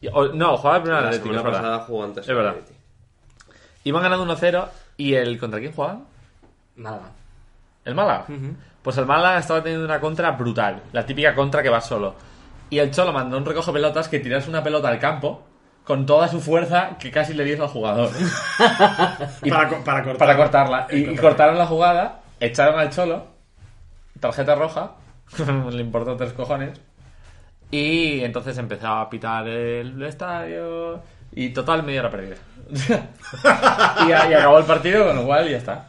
Speaker 2: y- o- No, jugaba el primer
Speaker 4: la
Speaker 2: Atlético, es verdad.
Speaker 4: pasada jugó antes.
Speaker 2: Es verdad. Iban ganando 1-0 y el... ¿Contra quién jugaban?
Speaker 3: Nada.
Speaker 2: ¿El Málaga? Pues el Málaga estaba teniendo una contra brutal. La típica contra que va solo. Y el Cholo mandó un recoge pelotas que tirase una pelota al campo con toda su fuerza que casi le diese al jugador. Y-
Speaker 1: para, co- para cortar-
Speaker 2: para cortarla. Y, y cortaron la jugada, echaron al Cholo, tarjeta roja, le importó tres cojones. Y entonces empezaba a pitar el estadio. Y total, media hora perdida. y, y acabó el partido, con lo cual ya está.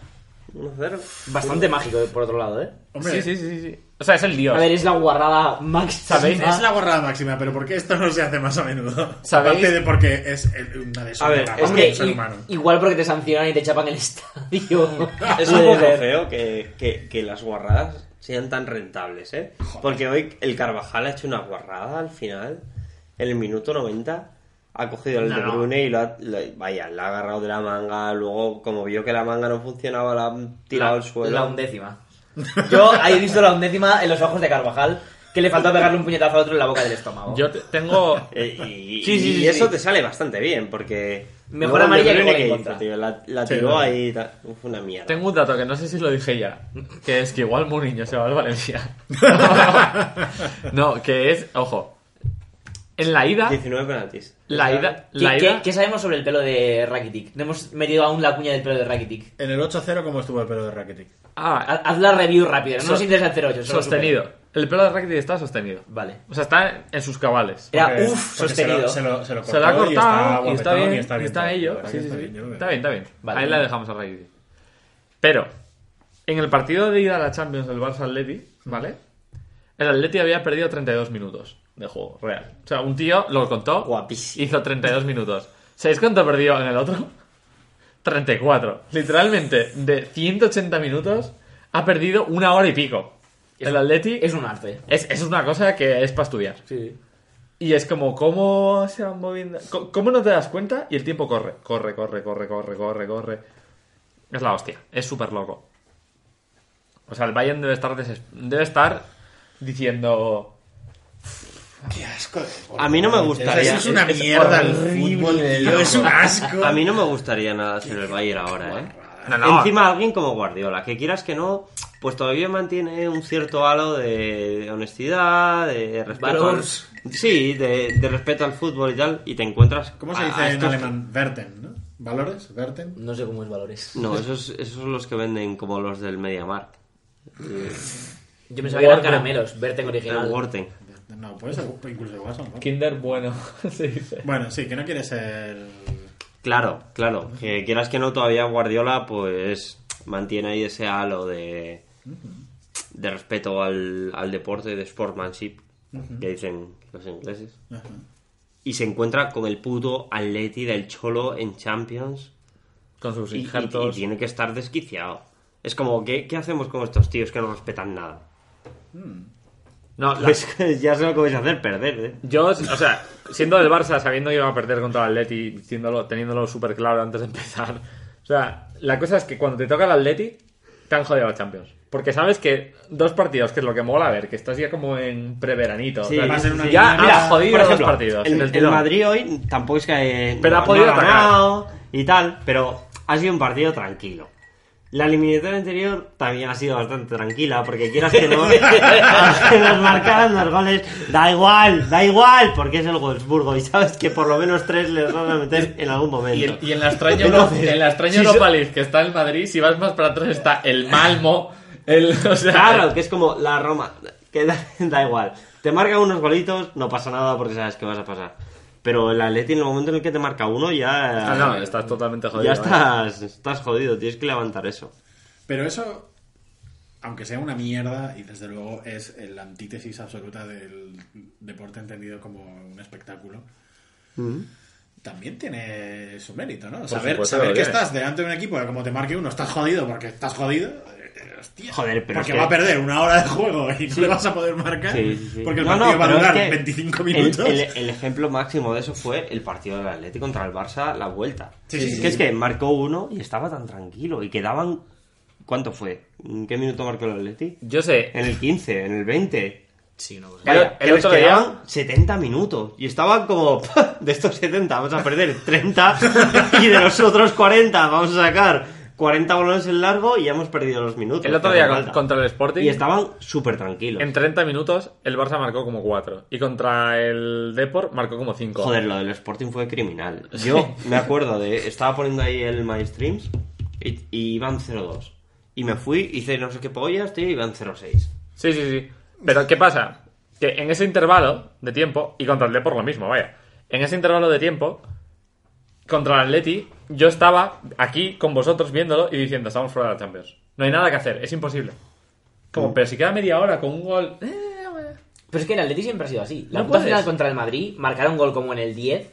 Speaker 4: 1-0.
Speaker 3: Bastante mágico, por otro lado, ¿eh?
Speaker 1: Hombre,
Speaker 2: Sí, sí, sí, sí. O sea, es el dios.
Speaker 3: A ver, es la guarrada máxima.
Speaker 2: ¿Sabéis?
Speaker 1: Es la guarrada máxima, pero ¿por qué esto no se hace más a menudo?
Speaker 2: ¿Sabéis?
Speaker 1: Aparte de porque es el- una de sus
Speaker 4: A ver, es
Speaker 3: i-
Speaker 1: humano.
Speaker 3: igual porque te sancionan y te chapan el estadio.
Speaker 4: Es un poco feo que, que, que las guarradas sean tan rentables, ¿eh? Porque hoy el Carvajal ha hecho una guarrada al final, en el minuto 90. Ha cogido el
Speaker 3: No,
Speaker 4: de
Speaker 3: no.
Speaker 4: Brune y lo ha, lo- vaya, la ha agarrado de la manga. Luego, como vio que la manga no funcionaba, la ha tirado al suelo.
Speaker 3: La undécima. Yo ahí he visto la undécima en los ojos de Carvajal, que le faltó pegarle un puñetazo al otro en la boca del estómago.
Speaker 2: Yo te- tengo.
Speaker 4: Eh, y,
Speaker 3: Sí, sí,
Speaker 4: y
Speaker 3: sí,
Speaker 4: eso
Speaker 3: sí.
Speaker 4: te sale bastante bien, porque.
Speaker 3: Mejor amarilla que
Speaker 4: Bruyne,
Speaker 3: gol en
Speaker 4: ¿qué
Speaker 3: contra.
Speaker 4: hizo, tío? La, la
Speaker 1: Sí,
Speaker 4: tiró ahí. Fue una mierda.
Speaker 2: Tengo un dato que no sé si lo dije ya, que es que igual Mourinho se va al Valencia. no, que es, ojo, en la ida,
Speaker 4: 19 penaltis.
Speaker 2: la ida,
Speaker 3: ¿Qué,
Speaker 2: la ida,
Speaker 3: qué sabemos sobre el pelo de Rakitic? No hemos metido aún la cuña del pelo de Rakitic.
Speaker 1: En el 8-0, ¿cómo estuvo el pelo de Rakitic?
Speaker 2: ah,
Speaker 3: Haz la review rápida, no
Speaker 2: So-
Speaker 3: nos interesa el 08. solo
Speaker 2: sostenido. El pelo de Rakitic está sostenido.
Speaker 3: Vale.
Speaker 2: O sea, está en sus cabales.
Speaker 3: Era
Speaker 1: Porque-
Speaker 3: uff,
Speaker 1: porque se lo-
Speaker 3: sostenido.
Speaker 1: Se lo, se lo
Speaker 2: Se lo ha cortado y está, bien,
Speaker 1: y está bien.
Speaker 2: está ello. Sí, sí,
Speaker 1: está
Speaker 2: sí.
Speaker 1: bien.
Speaker 2: Está bien, está bien.
Speaker 3: Vale.
Speaker 2: Ahí la dejamos a Rakitic. Pero, en el partido de ida a la Champions del Barça Atleti, ¿vale? El Atleti había perdido 32 minutos de juego real. O sea, un tío lo contó,
Speaker 4: Guapísimo.
Speaker 2: hizo 32 minutos. ¿Sabéis cuánto perdió en el otro? 34. Literalmente, de 180 minutos, ha perdido una hora y pico. El Atleti
Speaker 3: Es un arte.
Speaker 2: es, es una cosa que es para estudiar.
Speaker 3: Sí.
Speaker 2: Y es como, ¿cómo se van moviendo? ¿Cómo no te das cuenta? Y el tiempo corre, corre, corre, corre, corre, corre, corre. Es la hostia, es súper loco. O sea, el Bayern debe estar, debe estar diciendo...
Speaker 1: Qué asco de
Speaker 4: A mí no me gustaría.
Speaker 1: Eso es una
Speaker 2: Es
Speaker 1: mierda el
Speaker 2: horrible,
Speaker 1: fútbol. tío, Es un asco.
Speaker 4: A mí no me gustaría nada ser el Bayern ahora, ¿eh?
Speaker 2: No, no.
Speaker 4: Encima alguien como Guardiola, que quieras que no, pues todavía mantiene un cierto halo de honestidad, de respeto. al-
Speaker 3: Valores.
Speaker 4: Sí, de, de respeto al fútbol y tal, y te encuentras.
Speaker 1: ¿Cómo se
Speaker 4: a-
Speaker 1: dice
Speaker 4: a
Speaker 1: en
Speaker 4: estos-
Speaker 1: alemán? Verten, ¿no? ¿Valores? ¿Verten?
Speaker 3: No sé cómo es valores.
Speaker 4: No, esos, esos son los que venden como los del MediaMarkt.
Speaker 3: Yo pensaba que eran caramelos, Verten
Speaker 4: El
Speaker 3: original.
Speaker 4: Worten.
Speaker 1: No, puede ser incluso igual son. ¿no?
Speaker 2: Kinder bueno, se dice.
Speaker 1: Bueno, sí, que no quiere ser...
Speaker 4: Claro, claro. Que quieras que no, todavía Guardiola, pues. mantiene ahí ese halo de, de respeto al, al deporte, de sportsmanship, que dicen los ingleses. Y se encuentra con el puto Atleti del Cholo en Champions
Speaker 2: Con sus
Speaker 4: y, y- tiene que estar desquiciado. Es como, ¿qué, qué hacemos con estos tíos que no respetan nada?
Speaker 2: No, la-
Speaker 4: Pues ya sé lo que vais a hacer, perder, ¿eh?
Speaker 2: Yo, o sea, siendo del Barça, sabiendo que iba a perder contra el Atleti, diciéndolo, teniéndolo súper claro antes de empezar. O sea, la cosa es que cuando te toca el Atleti, te han jodido la Champions. Porque sabes que dos partidos, que es lo que mola ver, que estás ya como en preveranito.
Speaker 4: Sí,
Speaker 2: o sea,
Speaker 1: va a ser una
Speaker 2: ya has jodido
Speaker 4: ejemplo,
Speaker 2: dos partidos.
Speaker 4: El, el. Madrid hoy tampoco es que.
Speaker 2: Pero
Speaker 4: no-
Speaker 2: ha podido
Speaker 4: no
Speaker 2: atacar.
Speaker 4: ganado y tal, pero ha sido un partido tranquilo. La eliminatoria anterior también ha sido bastante tranquila, porque quieras que no, nos marcaran los goles, da igual, da igual, porque es el Wolfsburgo y sabes que por lo menos tres les van a meter en algún
Speaker 2: Y,
Speaker 4: momento.
Speaker 2: el- y en la extraña,
Speaker 4: Entonces,
Speaker 2: en la extraña
Speaker 4: si
Speaker 2: Europa
Speaker 4: so-
Speaker 2: League que está en Madrid, si vas más para atrás está el Malmo, el, o sea,
Speaker 4: Claro, que es como la Roma, que da, da igual. Te marca unos golitos, no pasa nada porque sabes que vas a pasar. Pero el Atleti en el momento en el que te marca uno ya...
Speaker 2: Ah, no, estás totalmente jodido.
Speaker 4: ya
Speaker 2: ¿eh?
Speaker 4: estás, estás jodido, tienes que levantar eso.
Speaker 1: Pero eso, aunque sea una mierda, y desde luego es la antítesis absoluta del deporte entendido como un espectáculo, también tiene su mérito, ¿no? Saber,
Speaker 2: supuesto
Speaker 1: saber
Speaker 2: que
Speaker 1: estás delante de un equipo que como te marque uno, estás jodido porque estás jodido. Hostia.
Speaker 4: Joder, pero
Speaker 1: porque
Speaker 4: es que-
Speaker 1: va a perder una hora de juego y no le vas a poder marcar
Speaker 4: Sí, sí, sí.
Speaker 1: porque el
Speaker 4: No, no,
Speaker 1: partido va a
Speaker 4: es
Speaker 1: durar
Speaker 4: que
Speaker 1: 25
Speaker 4: el-
Speaker 1: minutos.
Speaker 4: El, el ejemplo máximo de eso fue el partido del Atleti contra el Barça, la vuelta.
Speaker 1: Sí, sí,
Speaker 4: es
Speaker 1: sí,
Speaker 4: que
Speaker 1: sí.
Speaker 4: es que marcó uno y estaba tan tranquilo y quedaban... ¿Cuánto fue? ¿En qué minuto marcó el Atleti?
Speaker 2: Yo sé,
Speaker 4: En el 15, en el 20.
Speaker 3: Sí, una cosa.
Speaker 4: Vaya,
Speaker 2: El- otro día-
Speaker 4: quedaban 70 minutos. Y estaban como, de estos 70 vamos a perder 30 y de los otros 40 vamos a sacar 40 balones en largo y ya hemos perdido los minutos.
Speaker 2: el otro día con- contra el Sporting,
Speaker 4: Y estaban súper tranquilos.
Speaker 2: en 30 minutos, el Barça marcó como 4. Y contra el Deport marcó como 5.
Speaker 4: Joder, lo del Sporting fue criminal. Yo me acuerdo de, estaba poniendo ahí el My Streams y, y iban 0-2. Y me fui, hice no sé qué pollas, tío, y iban 0-6.
Speaker 2: Sí, sí, sí. Pero ¿qué pasa? Que en ese intervalo de tiempo, y contra el Depor lo mismo, vaya. En ese intervalo de tiempo, contra el Atleti, yo estaba aquí con vosotros viéndolo y diciendo, estamos fuera de la Champions. No hay nada que hacer, es imposible. Como, pero si queda media hora con un gol... eh,
Speaker 3: Pero es que el Atleti siempre ha sido así. La
Speaker 2: No
Speaker 3: puta
Speaker 2: puedes.
Speaker 3: final contra el Madrid marcaron gol como en el 10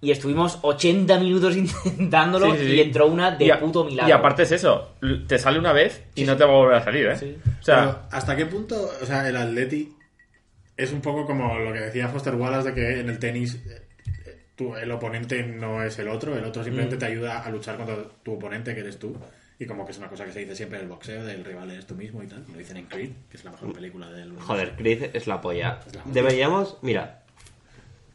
Speaker 3: y estuvimos 80 minutos intentándolo
Speaker 2: sí, sí,
Speaker 3: y entró una de
Speaker 2: a-
Speaker 3: puto milagro.
Speaker 2: Y aparte es eso, l- te sale una vez y no te va a volver a salir, ¿eh?
Speaker 3: Sí.
Speaker 2: O sea,
Speaker 1: Pero, ¿hasta qué punto, o sea, el Atleti es un poco como lo que decía Foster Wallace de que en el tenis eh, tú- el oponente no es el otro, el otro simplemente
Speaker 2: Mm.
Speaker 1: te ayuda a luchar contra tu oponente, que eres tú. Y como que es una cosa que se dice siempre en el boxeo, del rival eres tú mismo y tal. Lo dicen en Creed, que es la mejor película del.
Speaker 4: Joder, Chris es la polla.
Speaker 1: Es la polla.
Speaker 4: Deberíamos, mira,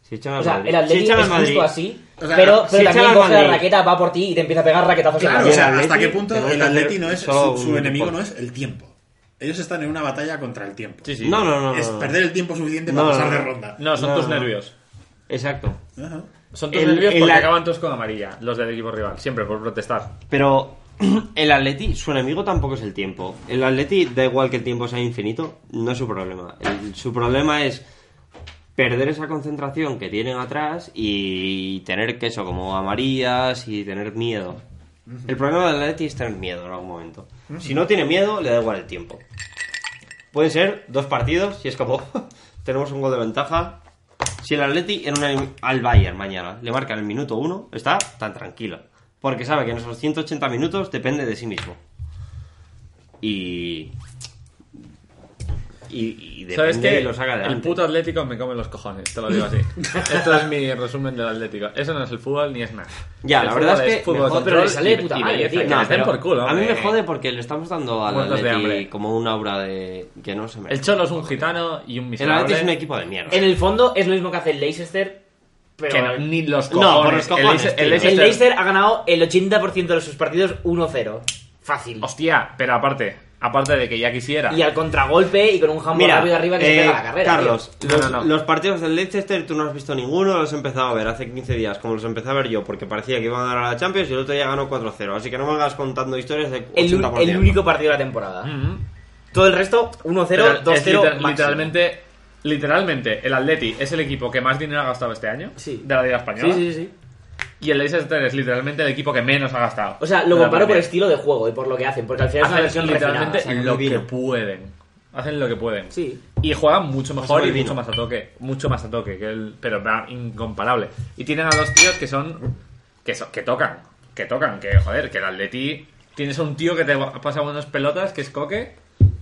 Speaker 4: si echan
Speaker 3: O sea,
Speaker 4: Madrid,
Speaker 3: el Atleti
Speaker 4: si echan
Speaker 3: es
Speaker 4: Madrid,
Speaker 3: justo así,
Speaker 1: O sea,
Speaker 3: pero,
Speaker 4: si
Speaker 3: pero
Speaker 4: echan
Speaker 3: también coge la
Speaker 4: Madrid-
Speaker 3: raqueta, va por ti y te empieza a pegar raquetazos la
Speaker 1: Claro, o sea,
Speaker 4: Atleti
Speaker 1: hasta qué punto el Atleti no es su, su enemigo no es el tiempo. Ellos están en una batalla contra el tiempo.
Speaker 2: sí, sí.
Speaker 4: No, no, no.
Speaker 1: Es perder el tiempo suficiente
Speaker 4: No,
Speaker 1: para
Speaker 4: no,
Speaker 1: pasar
Speaker 4: no.
Speaker 1: de ronda.
Speaker 2: No, son
Speaker 4: No,
Speaker 2: tus
Speaker 4: no.
Speaker 2: nervios.
Speaker 4: Exacto.
Speaker 1: Ajá.
Speaker 2: Son tus
Speaker 4: El-
Speaker 2: nervios
Speaker 4: el
Speaker 2: porque acaban todos con amarilla, los del equipo rival. Siempre por protestar.
Speaker 4: Pero el Atleti, su enemigo tampoco es el tiempo. El Atleti, da igual que el tiempo sea infinito, no es su problema. El- su problema es perder esa concentración que tienen atrás y tener que eso, como amarillas y tener miedo. El problema del Atleti es tener miedo en algún momento. Si no tiene miedo, le da igual el tiempo. Pueden ser dos partidos y es como tenemos un gol de ventaja. Si el Atleti en una, al Bayern mañana le marca el minuto uno, está tan tranquilo. Porque sabe que en esos 180 minutos depende de sí mismo. Y. Y, y
Speaker 2: ¿Sabes qué?
Speaker 4: y lo saca
Speaker 2: El puto Atlético me come los cojones, te lo digo así. Esto es mi resumen del Atlético. Eso no es el fútbol ni es nada.
Speaker 4: Ya,
Speaker 2: El
Speaker 4: la verdad es que
Speaker 2: fútbol
Speaker 4: me jode-
Speaker 3: pero le sale
Speaker 2: y-
Speaker 3: de puta madre,
Speaker 2: belleza,
Speaker 3: tío.
Speaker 2: que
Speaker 4: No,
Speaker 2: les den
Speaker 4: pero
Speaker 2: por culo,
Speaker 4: a mí me jode porque le estamos dando al
Speaker 2: hambre.
Speaker 4: como un aura de que no se me
Speaker 2: El Cholo es un gitano y un
Speaker 4: El
Speaker 2: miserable.
Speaker 4: Atleti es un equipo de mierda.
Speaker 3: En el fondo es lo mismo que hace el Leicester, pero
Speaker 2: Que no- ni los
Speaker 4: No,
Speaker 2: cojones.
Speaker 4: por los cojones,
Speaker 2: el, Leicester- el
Speaker 3: el
Speaker 2: Leicester
Speaker 3: ha ganado el 80% de sus partidos 1-0. Fácil.
Speaker 2: Hostia, pero aparte, aparte de que ya quisiera.
Speaker 3: Y al contragolpe y con un jambo
Speaker 4: Mira,
Speaker 3: rápido arriba que se
Speaker 4: eh,
Speaker 3: pega la carrera.
Speaker 4: Carlos, los,
Speaker 2: No, no, no.
Speaker 4: los partidos del Leicester tú no has visto ninguno, los he empezado a ver hace 15 días, como los empecé a ver yo, porque parecía que iban a dar a la Champions y el otro día ganó 4-0. Así que no me hagas contando historias de
Speaker 3: el,
Speaker 4: 80%.
Speaker 3: el único partido de la temporada.
Speaker 2: Mhm.
Speaker 3: Todo el resto 1-0,
Speaker 2: Pero es
Speaker 3: 2-0.
Speaker 2: liter-
Speaker 3: máximo.
Speaker 2: literalmente, literalmente, el Atleti es el equipo que más dinero ha gastado este año
Speaker 3: Sí.
Speaker 2: de la Liga Española.
Speaker 3: Sí, sí, sí.
Speaker 2: Y el Leicester es literalmente el equipo que menos ha gastado.
Speaker 3: O sea, lo comparo por estilo de juego y por lo que hacen, porque al final es una versión
Speaker 2: literalmente
Speaker 3: refinada.
Speaker 2: lo que pueden. Hacen lo que pueden.
Speaker 3: Sí.
Speaker 2: Y juegan mucho mejor y mucho más a toque. Mucho más a toque. Que el, pero va, incomparable. Y tienen a dos tíos que son. Que, son, que tocan. Que tocan. Que joder, que el Atleti. Tienes a un tío que te pasa buenas pelotas, que es Coque.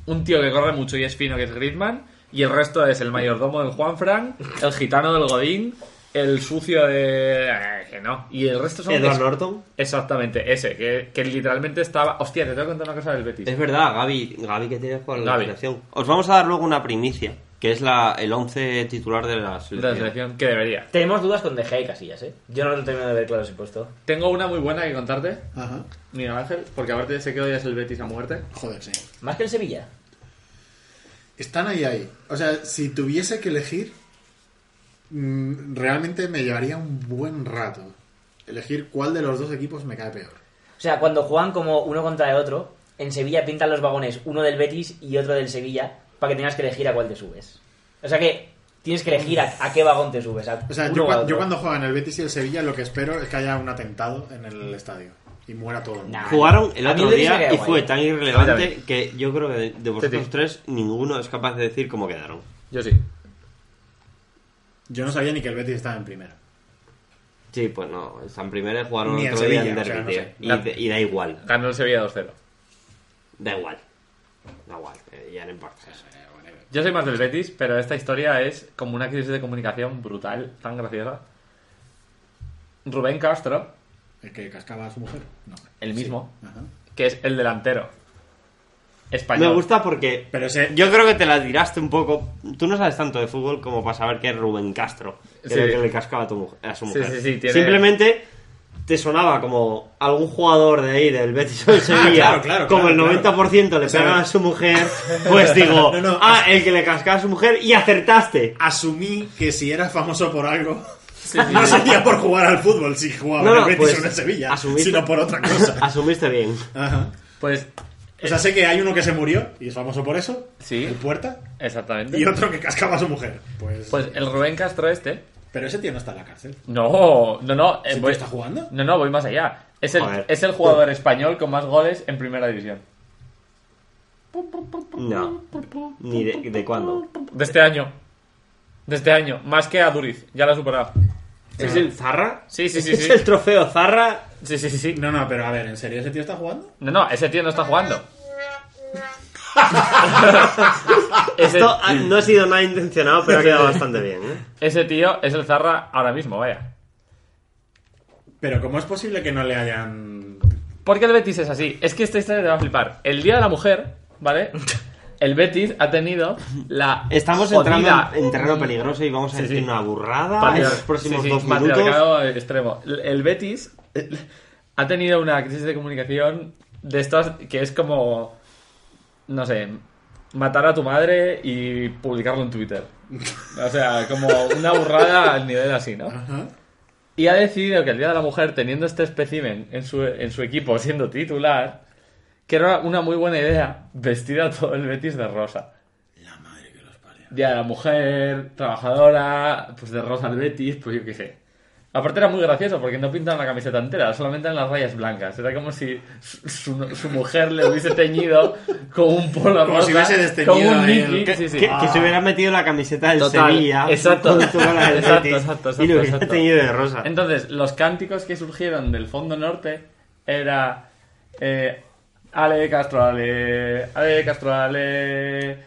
Speaker 2: Un tío que corre mucho y es fino, que es Griezmann. Y el resto es el mayordomo del Juanfran. El gitano del Godín. El sucio de. eh, que no. Y el resto son.
Speaker 4: Edward Norton.
Speaker 2: Exactamente, ese. Que, que literalmente estaba. Hostia, te tengo que contar una cosa del Betis.
Speaker 4: Es verdad, Gaby, Gaby que tiene con la selección. Os vamos a dar luego una primicia, que es la, el 11 titular de la
Speaker 2: de
Speaker 4: selección.
Speaker 2: la selección que debería.
Speaker 3: Tenemos dudas con De Gea y Casillas, ¿eh? Yo no lo termino de ver claro ese puesto.
Speaker 2: Tengo una muy buena que contarte,
Speaker 1: Ajá.
Speaker 2: Miguel Ángel, porque aparte sé que hoy es el Betis a muerte.
Speaker 1: Joder, sí.
Speaker 3: Más que el Sevilla.
Speaker 1: Están ahí, ahí. O sea, si tuviese que elegir, realmente me llevaría un buen rato. Elegir cuál de los dos equipos me cae peor.
Speaker 3: O sea, cuando juegan como uno contra el otro, en Sevilla pintan los vagones, uno del Betis y otro del Sevilla, para que tengas que elegir a cuál te subes. O sea que tienes que elegir a, a qué vagón te subes. a
Speaker 1: O sea, yo,
Speaker 3: o a
Speaker 1: cua-
Speaker 3: otro.
Speaker 1: yo cuando juegan el Betis y el Sevilla, lo que espero es que haya un atentado en el estadio y muera todo el mundo.
Speaker 3: Nah.
Speaker 4: Jugaron el otro día y
Speaker 3: guay.
Speaker 4: fue tan
Speaker 2: A mí
Speaker 4: irrelevante que yo creo que de, de vosotros
Speaker 2: Sí, sí.
Speaker 4: tres ninguno es capaz de decir cómo quedaron.
Speaker 2: Yo sí.
Speaker 1: Yo no sabía ni que el Betis estaba en primero.
Speaker 4: Sí, pues no, están primero jugaron
Speaker 1: Ni
Speaker 4: el otro día
Speaker 1: Sevilla,
Speaker 4: en
Speaker 1: o sea,
Speaker 4: derbi,
Speaker 1: no
Speaker 4: tío.
Speaker 1: sé.
Speaker 4: y, da igual,
Speaker 2: Ganó el Sevilla 2-0.
Speaker 4: da igual. Da igual, eh, ya no importa.
Speaker 2: Yo soy más del Betis, pero esta historia es como una crisis de comunicación brutal, tan graciosa. Rubén Castro,
Speaker 1: ¿El que cascaba a su mujer? No.
Speaker 2: el mismo,
Speaker 1: Ajá.
Speaker 2: que es el delantero español.
Speaker 4: Me gusta porque
Speaker 1: Pero ese...
Speaker 4: yo creo que te la tiraste un poco. Tú no sabes tanto de fútbol como para saber que es Rubén Castro, que
Speaker 2: Sí.
Speaker 4: el que le cascaba a, tu mujer- a su
Speaker 2: Sí,
Speaker 4: mujer.
Speaker 2: sí, sí, tiene-
Speaker 4: Simplemente te sonaba como algún jugador de ahí, del Betis o del Sevilla,
Speaker 1: Ah, claro, claro,
Speaker 4: como
Speaker 1: claro,
Speaker 4: el 90% le
Speaker 1: O sea,
Speaker 4: a su mujer, pues digo,
Speaker 1: No, no,
Speaker 4: ah, el que le cascaba a su mujer y acertaste.
Speaker 1: Asumí que si era famoso por algo, no sería por jugar al fútbol, si jugaba
Speaker 4: No,
Speaker 1: en
Speaker 4: no,
Speaker 1: el Betis
Speaker 4: pues,
Speaker 1: o en el Sevilla,
Speaker 4: asumiste-
Speaker 1: sino por otra cosa.
Speaker 4: Asumiste bien.
Speaker 1: Ajá.
Speaker 2: Pues
Speaker 1: O sea, sé que hay uno que se murió y es famoso por eso,
Speaker 2: Sí.
Speaker 1: el puerta,
Speaker 2: exactamente.
Speaker 1: y otro que cascaba a su mujer. Pues,
Speaker 2: Pues el Rubén Castro este.
Speaker 1: Pero ese tío no está en la cárcel.
Speaker 2: No, no, no. eh,
Speaker 1: ¿Ese tío
Speaker 2: voy-
Speaker 1: está jugando?
Speaker 2: No, no, voy más allá. Es el,
Speaker 4: Joder.
Speaker 2: es el jugador español con más goles en primera división.
Speaker 4: No. Ni de, de cuándo.
Speaker 2: De este año. De este año. Más que a Duriz. Ya lo ha superado.
Speaker 4: ¿Es el Zarra?
Speaker 2: Sí, sí, sí,
Speaker 4: ¿Es
Speaker 2: sí.
Speaker 4: el trofeo Zarra?
Speaker 2: Sí, sí, sí, sí.
Speaker 1: No, no, pero a ver, ¿en serio ese tío está jugando?
Speaker 2: No, no, ese tío no está jugando. ese,
Speaker 4: Esto ah, no ha sido nada intencionado, pero ha quedado bastante bien. ¿eh?
Speaker 2: ese tío es el Zarra ahora mismo, vaya.
Speaker 1: Pero ¿cómo es posible que no le hayan...
Speaker 2: Porque el Betis es así. Es que esta historia te va a flipar. El Día de la Mujer, ¿vale? El Betis ha tenido la
Speaker 4: Estamos
Speaker 2: jodida-
Speaker 4: entrando en terreno peligroso y vamos a
Speaker 2: Sí,
Speaker 4: decir
Speaker 2: sí.
Speaker 4: una burrada en
Speaker 2: Patriar-
Speaker 4: los próximos
Speaker 2: sí, sí,
Speaker 4: dos minutos.
Speaker 2: extremo. El, Betis ha tenido una crisis de comunicación de estas que es como, no sé, matar a tu madre y publicarlo en Twitter. O sea, como una burrada al nivel así, ¿no?
Speaker 1: Ajá.
Speaker 2: Y ha decidido que el Día de la Mujer, teniendo este espécimen en su, en su equipo, siendo titular, que era una muy buena idea vestir a todo el Betis de rosa.
Speaker 1: La madre que los parió.
Speaker 2: Día de la mujer, trabajadora, pues de rosa al Betis, pues yo qué sé. Aparte era muy gracioso porque no pintan la camiseta entera, solamente en las rayas blancas. Era como si su, su- su mujer le hubiese teñido con un polo
Speaker 1: Como
Speaker 2: rosa,
Speaker 1: si hubiese desteñido
Speaker 2: con un
Speaker 1: él.
Speaker 2: Mickey,
Speaker 4: Que,
Speaker 2: sí, sí.
Speaker 4: que- que se hubiera metido la camiseta del
Speaker 2: Total,
Speaker 4: Sevilla
Speaker 2: exacto.
Speaker 4: con del
Speaker 2: Exacto,
Speaker 4: Betis,
Speaker 2: exacto,
Speaker 4: y
Speaker 2: exacto,
Speaker 4: lo hubiera
Speaker 2: exacto.
Speaker 4: teñido de rosa.
Speaker 2: Entonces, los cánticos que surgieron del fondo norte era eh, Ale Castro, Ale, Ale Castro, Ale,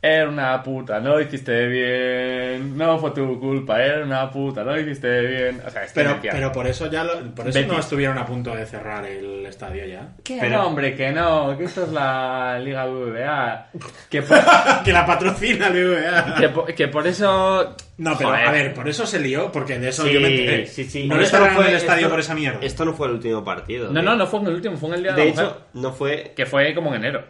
Speaker 2: era una puta, no lo hiciste bien, no fue tu culpa, era una puta, no lo hiciste bien. O sea,
Speaker 1: Pero, pero por eso ya lo- por eso
Speaker 2: Betis.
Speaker 1: no estuvieron a punto de cerrar el estadio ya.
Speaker 2: Que
Speaker 4: pero-
Speaker 2: no, hombre, que no, que esto es la Liga BBVA. Que por,
Speaker 1: que la patrocina el BBVA.
Speaker 2: que por, que por eso...
Speaker 1: No, pero
Speaker 2: Joder.
Speaker 1: a ver, por eso se lió, porque de eso
Speaker 4: Sí,
Speaker 1: yo me enteré.
Speaker 4: sí, sí.
Speaker 1: No le
Speaker 4: esto no
Speaker 1: cerraron
Speaker 4: fue-
Speaker 1: el estadio
Speaker 4: esto-
Speaker 1: por esa mierda.
Speaker 4: Esto no fue el último partido.
Speaker 2: No,
Speaker 4: tío.
Speaker 2: no, no fue en el último, fue en el Día de,
Speaker 4: De
Speaker 2: la Mujer,
Speaker 4: hecho, no fue.
Speaker 2: que fue como en enero.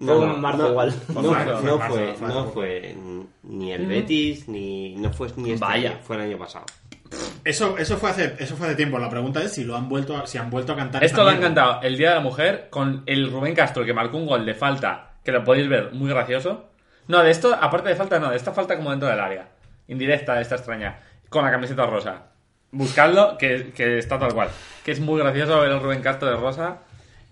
Speaker 4: No,
Speaker 3: Fue
Speaker 4: no,
Speaker 3: un marzo
Speaker 4: no,
Speaker 3: igual.
Speaker 4: No,
Speaker 1: Fue marzo,
Speaker 4: no
Speaker 1: fue marzo,
Speaker 4: fue,
Speaker 1: fue
Speaker 4: no
Speaker 1: marzo.
Speaker 4: fue ni el Betis, ni. No fue ni este
Speaker 2: Vaya.
Speaker 4: año, fue el año pasado.
Speaker 1: Eso, eso fue hace, eso fue hace tiempo. La pregunta es si lo han vuelto a, si han vuelto a cantar.
Speaker 2: Esto lo han cantado el Día de la Mujer con el Rubén Castro que marcó un gol de falta, que lo podéis ver muy gracioso. No, de esto, aparte de falta, no, de esta falta como dentro del área. Indirecta, esta extraña. Con la camiseta rosa. Buscadlo, que, que está tal cual. Que es muy gracioso ver al Rubén Castro de Rosa.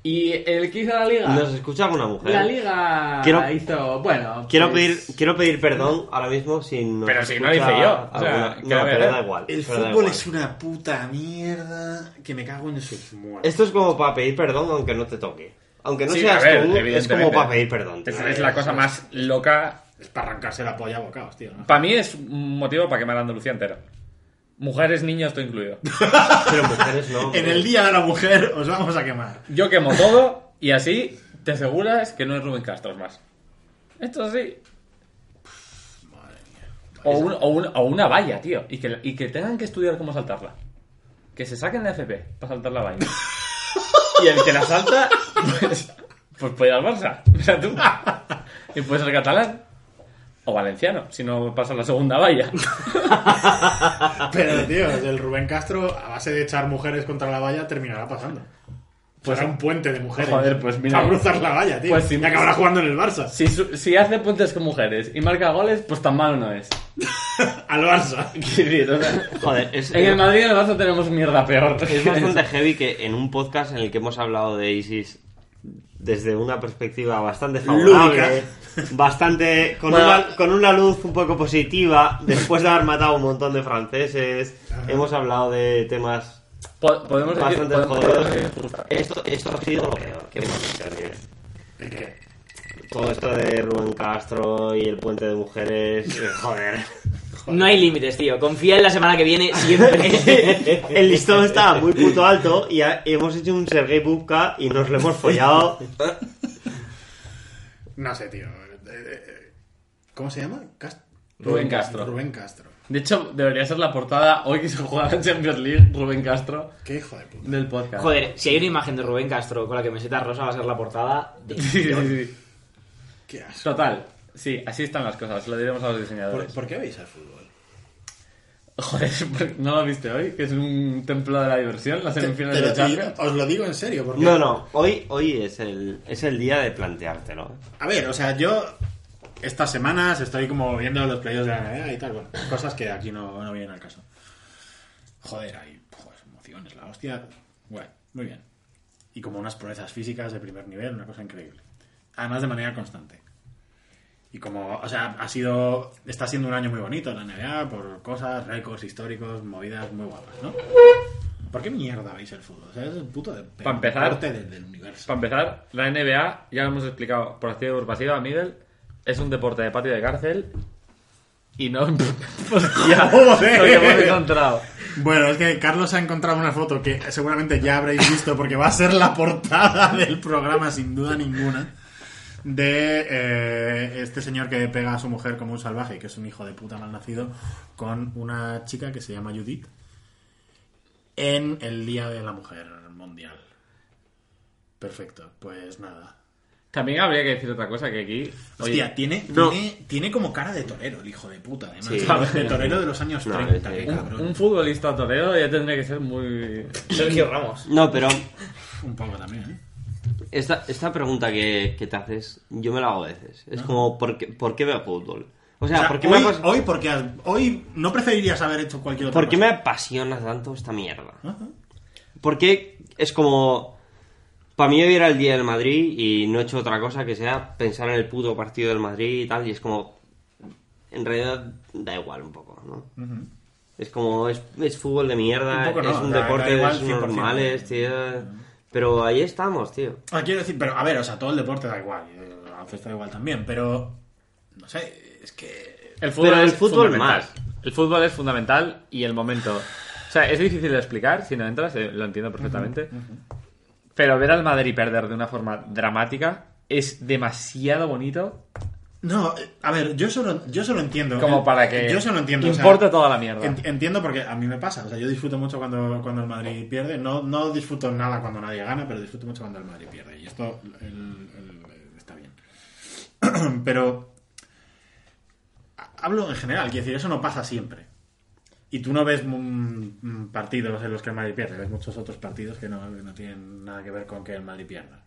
Speaker 2: Y el que hizo la liga.
Speaker 4: ¿Nos escucha alguna mujer?
Speaker 2: La liga
Speaker 4: Quiero-
Speaker 2: hizo. Bueno.
Speaker 4: Quiero
Speaker 2: pues-
Speaker 4: pedir, quiero pedir perdón ahora mismo si no.
Speaker 2: Pero si no lo hice yo, o sea,
Speaker 4: no, pero da igual.
Speaker 1: El fútbol
Speaker 4: igual.
Speaker 1: es una puta mierda que me cago en sus muertos.
Speaker 4: Esto es como para pedir perdón aunque no te toque. Aunque no
Speaker 2: Sí,
Speaker 4: seas
Speaker 2: ver,
Speaker 4: tú, es como para pedir perdón. tío.
Speaker 2: Es, es la cosa más loca.
Speaker 1: Es para arrancarse la polla a bocados, tío. ¿no?
Speaker 2: Para mí es un motivo para quemar a Andalucía entera. Mujeres, niños, todo incluido.
Speaker 4: Pero mujeres no.
Speaker 1: En el Día de la Mujer os vamos a quemar.
Speaker 2: Yo quemo todo y así te aseguras que no es Rubén Castro más. Esto es así. O, un- o un- o una valla, tío. Y que, y que tengan que estudiar cómo saltarla. Que se saquen la FP para saltar la valla. y el que la salta, pues, pues puede ir al Barça. Mira tú. Y puede ser catalán. O valenciano, si no pasa la segunda valla.
Speaker 1: Pero, tío, el Rubén Castro, a base de echar mujeres contra la valla, terminará pasando. Pues un puente de mujeres.
Speaker 2: Joder, pues mira.
Speaker 1: Para cruzar la valla, tío.
Speaker 2: Pues sí.
Speaker 1: y acabará jugando en el Barça.
Speaker 2: Si, su- si hace puentes con mujeres y marca goles, pues tan malo no es.
Speaker 1: Al Barça.
Speaker 2: Quiero decir, o sea,
Speaker 4: Joder, es,
Speaker 2: En el Madrid y en el Barça tenemos mierda peor.
Speaker 4: es bastante heavy que en un podcast en el que hemos hablado de ISIS desde una perspectiva bastante favorable, bastante con,
Speaker 2: Bueno.
Speaker 4: una, con una luz un poco positiva, después de haber matado a un montón de franceses, hemos hablado de temas
Speaker 2: Po- podemos decir,
Speaker 4: bastante
Speaker 2: podemos-
Speaker 4: jodidos.
Speaker 2: decir-
Speaker 4: Esto, esto ha sido lo peor que hemos hecho. Todo esto de Rubén Castro y el puente de mujeres, eh, joder.
Speaker 3: No hay límites, tío. Confía en la semana que viene siempre.
Speaker 4: El listón estaba muy puto alto y ha- hemos hecho un Sergei Bubka y nos lo hemos follado.
Speaker 1: No sé, tío. Eh, ¿Cómo se llama? Cast-
Speaker 2: Rubén Castro.
Speaker 1: Rubén Castro.
Speaker 2: De hecho, debería ser la portada hoy que se juega la Champions League, Rubén Castro,
Speaker 1: Qué hijo de puta.
Speaker 2: del podcast.
Speaker 3: Joder, si hay una imagen de Rubén Castro con la camiseta rosa va a ser la portada de...
Speaker 2: Sí, sí, sí.
Speaker 1: Qué asco.
Speaker 2: Total. Sí, así están las cosas. Lo diremos a los
Speaker 1: ¿Por,
Speaker 2: diseñadores.
Speaker 1: por qué veis al fútbol?
Speaker 2: Joder, ¿no lo viste hoy? Que es un templo de la diversión, las semifinales
Speaker 1: Pero,
Speaker 2: de Champions.
Speaker 1: y os lo digo en serio, porque...
Speaker 4: No, no, hoy, hoy es, el, es el día de planteártelo.
Speaker 1: A ver, o sea, yo estas semanas estoy como viendo los playoffs de la NBA y tal, bueno, cosas que aquí no, no vienen al caso. Joder, hay joder, emociones, la hostia. Guay, muy bien. Y como unas proezas físicas de primer nivel, una cosa increíble. Además de manera constante. Y como, o sea, ha sido, está siendo un año muy bonito en la NBA por cosas, récords históricos, movidas muy guapas, ¿no? ¿Por qué mierda veis el fútbol? O sea, es el puto de
Speaker 2: Pa' empezar-
Speaker 1: parte del, del universo.
Speaker 2: Para empezar, la NBA, ya lo hemos explicado por activa y por pasiva, Miguel, es un deporte de patio de cárcel y no... Hostia,
Speaker 1: Joder.
Speaker 2: lo que hemos encontrado.
Speaker 1: Bueno, es que Carlos ha encontrado una foto que seguramente ya habréis visto porque va a ser la portada del programa sin duda ninguna de eh, este señor que pega a su mujer como un salvaje, que es un hijo de puta malnacido, con una chica que se llama Judith en el Día de la Mujer Mundial. Perfecto, pues nada.
Speaker 2: También habría que decir otra cosa, que aquí...
Speaker 1: Hostia,
Speaker 2: oye,
Speaker 1: tiene,
Speaker 4: no.
Speaker 1: tiene, tiene como cara de torero el hijo de puta, además.
Speaker 4: Sí.
Speaker 1: De torero de los años
Speaker 4: No,
Speaker 1: 30,
Speaker 4: es-
Speaker 1: qué
Speaker 2: un,
Speaker 1: cabrón.
Speaker 2: un futbolista torero ya tendría que ser muy...
Speaker 3: Sergio Ramos.
Speaker 4: No, pero
Speaker 1: Un poco también, ¿eh?
Speaker 4: Esta, esta pregunta que, que te haces, yo me la hago a veces. Es como, ¿por qué, ¿por qué veo fútbol? O sea,
Speaker 1: O sea,
Speaker 4: ¿por, qué
Speaker 1: hoy,
Speaker 4: me,
Speaker 1: hoy, porque has- hoy no preferirías haber hecho cualquier otra
Speaker 4: ¿por qué
Speaker 1: cosa?
Speaker 4: me apasiona tanto esta mierda? Porque es como... Para mí hoy era el día del Madrid y no he hecho otra cosa que sea pensar en el puto partido del Madrid y tal. Y es como... En realidad da igual un poco, ¿no? Es como... Es, es fútbol de mierda,
Speaker 1: Un poco no,
Speaker 4: es un
Speaker 1: da-
Speaker 4: deporte
Speaker 1: da igual
Speaker 4: de esos
Speaker 1: 100%.
Speaker 4: normales, tío. Pero ahí estamos, tío.
Speaker 1: Ah, quiero decir, pero a ver, o sea, todo el deporte da igual. y El baloncesto da igual también, pero. No sé, es que.
Speaker 2: El fútbol
Speaker 4: Pero el
Speaker 2: es
Speaker 4: fútbol
Speaker 2: fundamental.
Speaker 4: más.
Speaker 2: El fútbol es fundamental y el momento. O sea, es difícil de explicar si no entras, eh, lo entiendo perfectamente. Pero ver al Madrid perder de una forma dramática es demasiado bonito
Speaker 1: No, a ver, yo solo, yo solo entiendo.
Speaker 2: como
Speaker 1: eh,
Speaker 2: para que
Speaker 1: Yo solo entiendo. o sea,
Speaker 2: importe toda la mierda.
Speaker 1: ent- entiendo porque a mí me pasa. O sea, yo disfruto mucho cuando, cuando el Madrid pierde. No, no disfruto nada cuando nadie gana, pero disfruto mucho cuando el Madrid pierde. Y esto el- el- está bien. pero. ha- Hablo en general, quiero decir, eso no pasa siempre. Y tú no ves partidos en los que el Madrid pierde, ves muchos otros partidos que no, no tienen nada que ver con que el Madrid pierda.